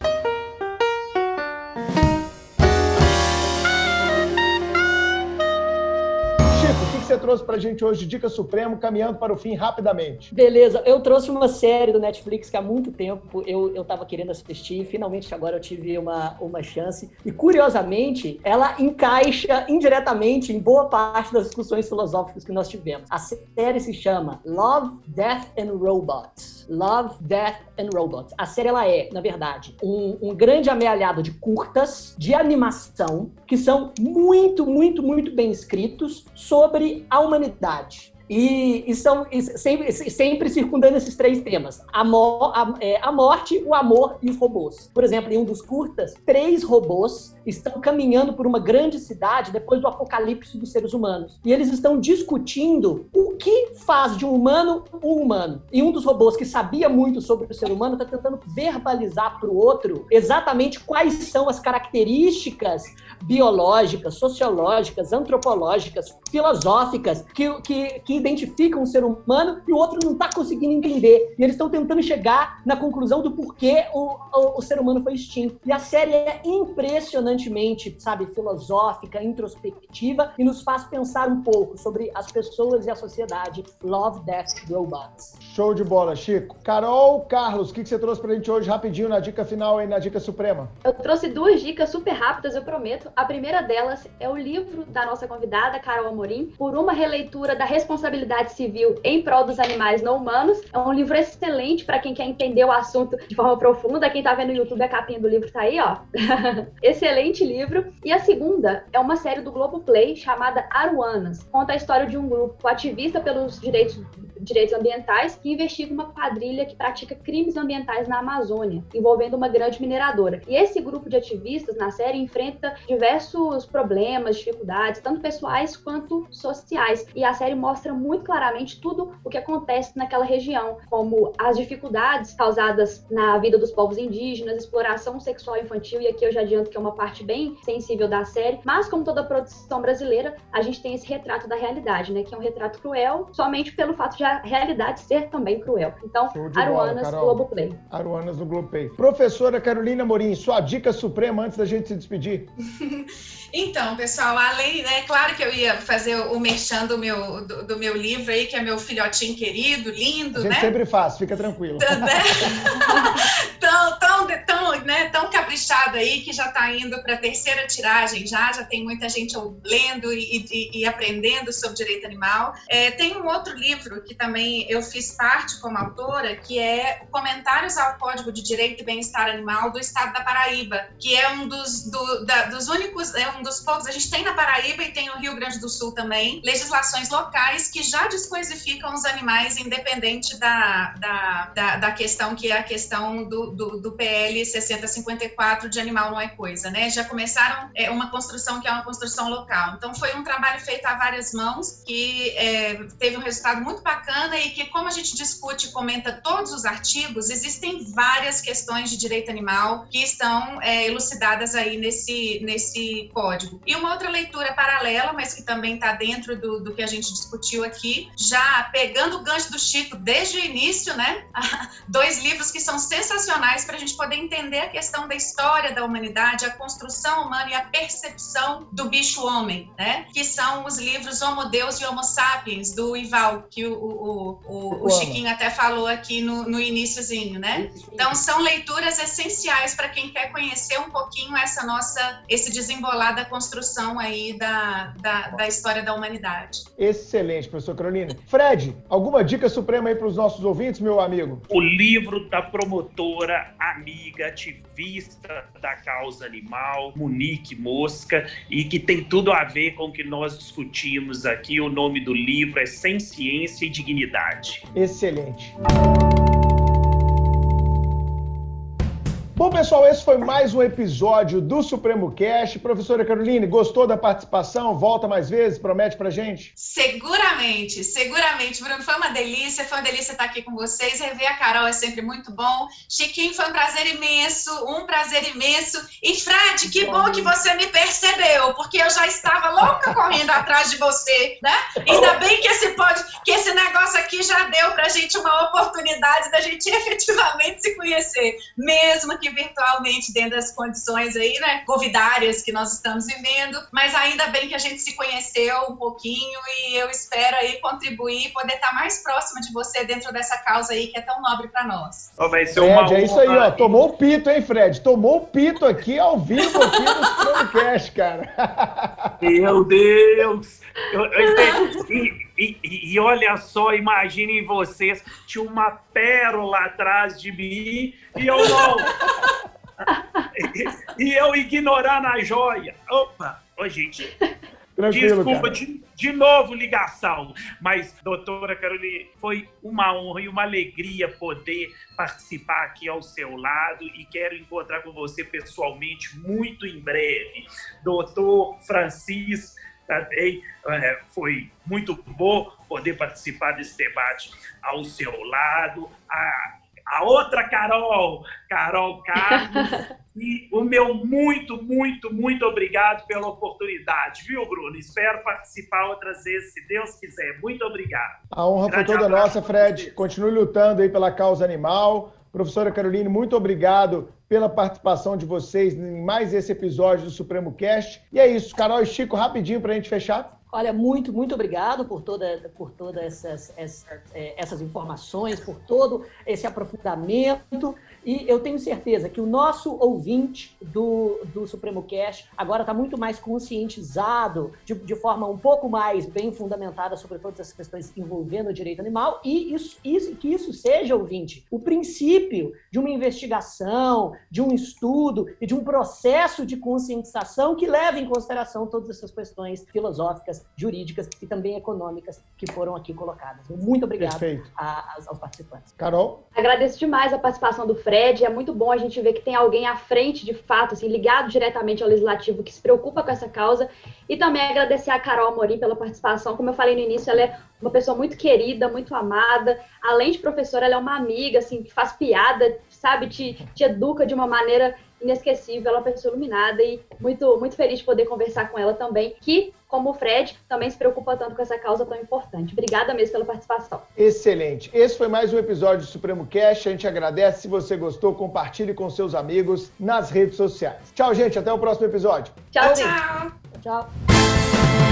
Você trouxe pra gente hoje, Dica Supremo, caminhando para o fim rapidamente? Beleza, eu trouxe uma série do Netflix que há muito tempo eu, eu tava querendo assistir, finalmente agora eu tive uma, uma chance. E curiosamente, ela encaixa indiretamente em boa parte das discussões filosóficas que nós tivemos. A série se chama Love, Death and Robots. Love, Death and Robots. A série ela é, na verdade, um, um grande amealhado de curtas de animação que são muito, muito, muito bem escritos sobre a humanidade. E, e são e sempre, sempre circundando esses três temas: a, mo, a, é, a, morte, o amor e os robôs. Por exemplo, em um dos curtas, três robôs estão caminhando por uma grande cidade depois do apocalipse dos seres humanos. E eles estão discutindo o que faz de um humano um humano. E um dos robôs que sabia muito sobre o ser humano está tentando verbalizar para o outro exatamente quais são as características biológicas, sociológicas, antropológicas, filosóficas que, que, que identificam o ser humano e o outro não está conseguindo entender. E eles estão tentando chegar na conclusão do porquê o, o, o, ser humano foi extinto. E a série é impressionantemente, sabe, filosófica, introspectiva e nos faz pensar um pouco sobre as pessoas e a sociedade. Love, Death, Robots. Show de bola, Chico. Carol, Carlos, o que, que você trouxe pra gente hoje rapidinho na dica final e na dica suprema? Eu trouxe duas dicas super rápidas, eu prometo. A primeira delas é o livro da nossa convidada, Carol Amorim, Por uma releitura da responsabilidade civil em prol dos animais não humanos. É um livro excelente para quem quer entender o assunto de forma profunda. Quem está vendo no YouTube, a capinha do livro está aí, ó. excelente livro. E a segunda é uma série do Globoplay chamada Aruanas. Conta a história de um grupo ativista pelos direitos direitos ambientais que investiga uma quadrilha que pratica crimes ambientais na Amazônia, envolvendo uma grande mineradora. E esse grupo de ativistas na série enfrenta diversos problemas, dificuldades, tanto pessoais quanto sociais. E a série mostra muito claramente tudo o que acontece naquela região, como as dificuldades causadas na vida dos povos indígenas, exploração sexual infantil, e aqui eu já adianto que é uma parte bem sensível da série, mas como toda produção brasileira, a gente tem esse retrato da realidade, né, que é um retrato cruel, somente pelo fato de a realidade ser também cruel. Então, Aruanas bola, Globoplay. Aruanas no Globoplay. Professora Carolina Morim, sua dica suprema antes da gente se despedir. Então, pessoal, além, é claro que eu ia fazer o merchan do meu, do, do, meu livro aí, que é meu filhotinho querido, lindo, né? sempre faz, fica tranquilo. Né? tão, tão, tão, né, tão caprichado caprichado aí, que já está indo para a terceira tiragem já, já tem muita gente lendo e, e, e aprendendo sobre direito animal. É, tem um outro livro que também eu fiz parte como autora, que é Comentários ao Código de Direito e Bem-Estar Animal do Estado da Paraíba, que é um dos, do, da, dos únicos, é um dos poucos, a gente tem na Paraíba e tem no Rio Grande do Sul também, legislações locais que já descoisificam os animais independente da, da, da, da questão que é a questão do, do, do, PL 6054 de animal não é coisa, né? Já começaram é, uma construção que é uma construção local. Então foi um trabalho feito a várias mãos que é, teve um resultado muito bacana e que como a gente discute e comenta todos os artigos, existem várias questões de direito animal que estão é, elucidadas aí nesse, nesse código. E uma outra leitura paralela, mas que também está dentro do, do que a gente discutiu aqui, já pegando o gancho do Chico desde o início, né? Dois livros que são sensacionais para a gente poder entender a questão da história da humanidade, a construção humana e a percepção do bicho-homem, né? Que são os livros Homo Deus e Homo Sapiens, do Ival, que o, o, o, o Chiquinho até falou aqui no, no iníciozinho, né? Então, são leituras essenciais para quem quer conhecer um pouquinho essa nossa, esse desembolar da construção aí da, da, da história da humanidade. Excelente, professor Carolina. Fred, alguma dica suprema aí para os nossos ouvintes, meu amigo? O livro da promotora, amiga, ativista da causa animal, Monique Mosca, e que tem tudo a ver com o que nós discutimos aqui. O nome do livro é Sem Ciência e Dignidade. Excelente. Bom, pessoal, esse foi mais um episódio do Supremo Cast. Professora Caroline, gostou da participação? Volta mais vezes? Promete pra gente? Seguramente, seguramente, Bruno. Foi uma delícia, foi uma delícia estar aqui com vocês. Rever a Carol é sempre muito bom. Chiquinho, foi um prazer imenso, um prazer imenso. E Fred, que bom que você me percebeu, porque eu já estava louca correndo atrás de você, né? Ainda bem que esse, pode, que esse negócio aqui já deu pra gente uma oportunidade da gente efetivamente se conhecer, mesmo que virtualmente dentro das condições aí, né, covidárias que nós estamos vivendo, mas ainda bem que a gente se conheceu um pouquinho e eu espero aí contribuir, poder estar mais próxima de você dentro dessa causa aí que é tão nobre para nós. Oh, vai ser uma Fred, é isso aí, ó, tomou o pito, hein, Fred? Tomou o pito aqui ao vivo aqui no podcast, cara. Meu Deus! Eu, eu, e, e, e, olha só, imaginem vocês, tinha uma pérola atrás de mim e eu não. e, e eu ignorando a joia. Opa! Ô, gente, Tranquilo, Desculpa, de, de, novo ligação. Mas, doutora Carolina, foi uma honra e uma alegria poder participar aqui ao seu lado e quero encontrar com você pessoalmente muito em breve. Doutor Francisco também é, foi muito bom poder participar desse debate ao seu lado. A, a outra Carol, Carol Carlos, e o meu muito, muito, muito obrigado pela oportunidade, viu, Bruno? Espero participar outras vezes, se Deus quiser. Muito obrigado. A honra foi toda nossa, Fred. Continue lutando aí pela causa animal. Professora Caroline, muito obrigado pela participação de vocês em mais esse episódio do Supremo Cast. E é isso, Carol e Chico, rapidinho para a gente fechar. Olha, muito, muito obrigado por toda, por todas essas, essas, é, essas informações, por todo esse aprofundamento. E eu tenho certeza que o nosso ouvinte do, do Supremo Cast agora está muito mais conscientizado, de, de, forma um pouco mais bem fundamentada sobre todas essas questões envolvendo o direito animal, e isso, isso, que isso seja, ouvinte, o princípio de uma investigação, de um estudo e de um processo de conscientização que leva em consideração todas essas questões filosóficas, jurídicas e também econômicas que foram aqui colocadas. Muito obrigado a, aos participantes. Carol? Agradeço demais a participação do Fred é muito bom a gente ver que tem alguém à frente, de fato, assim, ligado diretamente ao legislativo, que se preocupa com essa causa. E também agradecer a Carol Amorim pela participação. Como eu falei no início, ela é uma pessoa muito querida, muito amada. Além de professora, ela é uma amiga, assim, que faz piada, sabe, te, te educa de uma maneira inesquecível, ela é uma pessoa iluminada e muito, muito feliz de poder conversar com ela também, que, como o Fred, também se preocupa tanto com essa causa tão importante. Obrigada mesmo pela participação. Excelente. Esse foi mais um episódio do Supremo Cast. A gente agradece. Se você gostou, compartilhe com seus amigos nas redes sociais. Tchau, gente. Até o próximo episódio. Tchau, tchau. Tchau.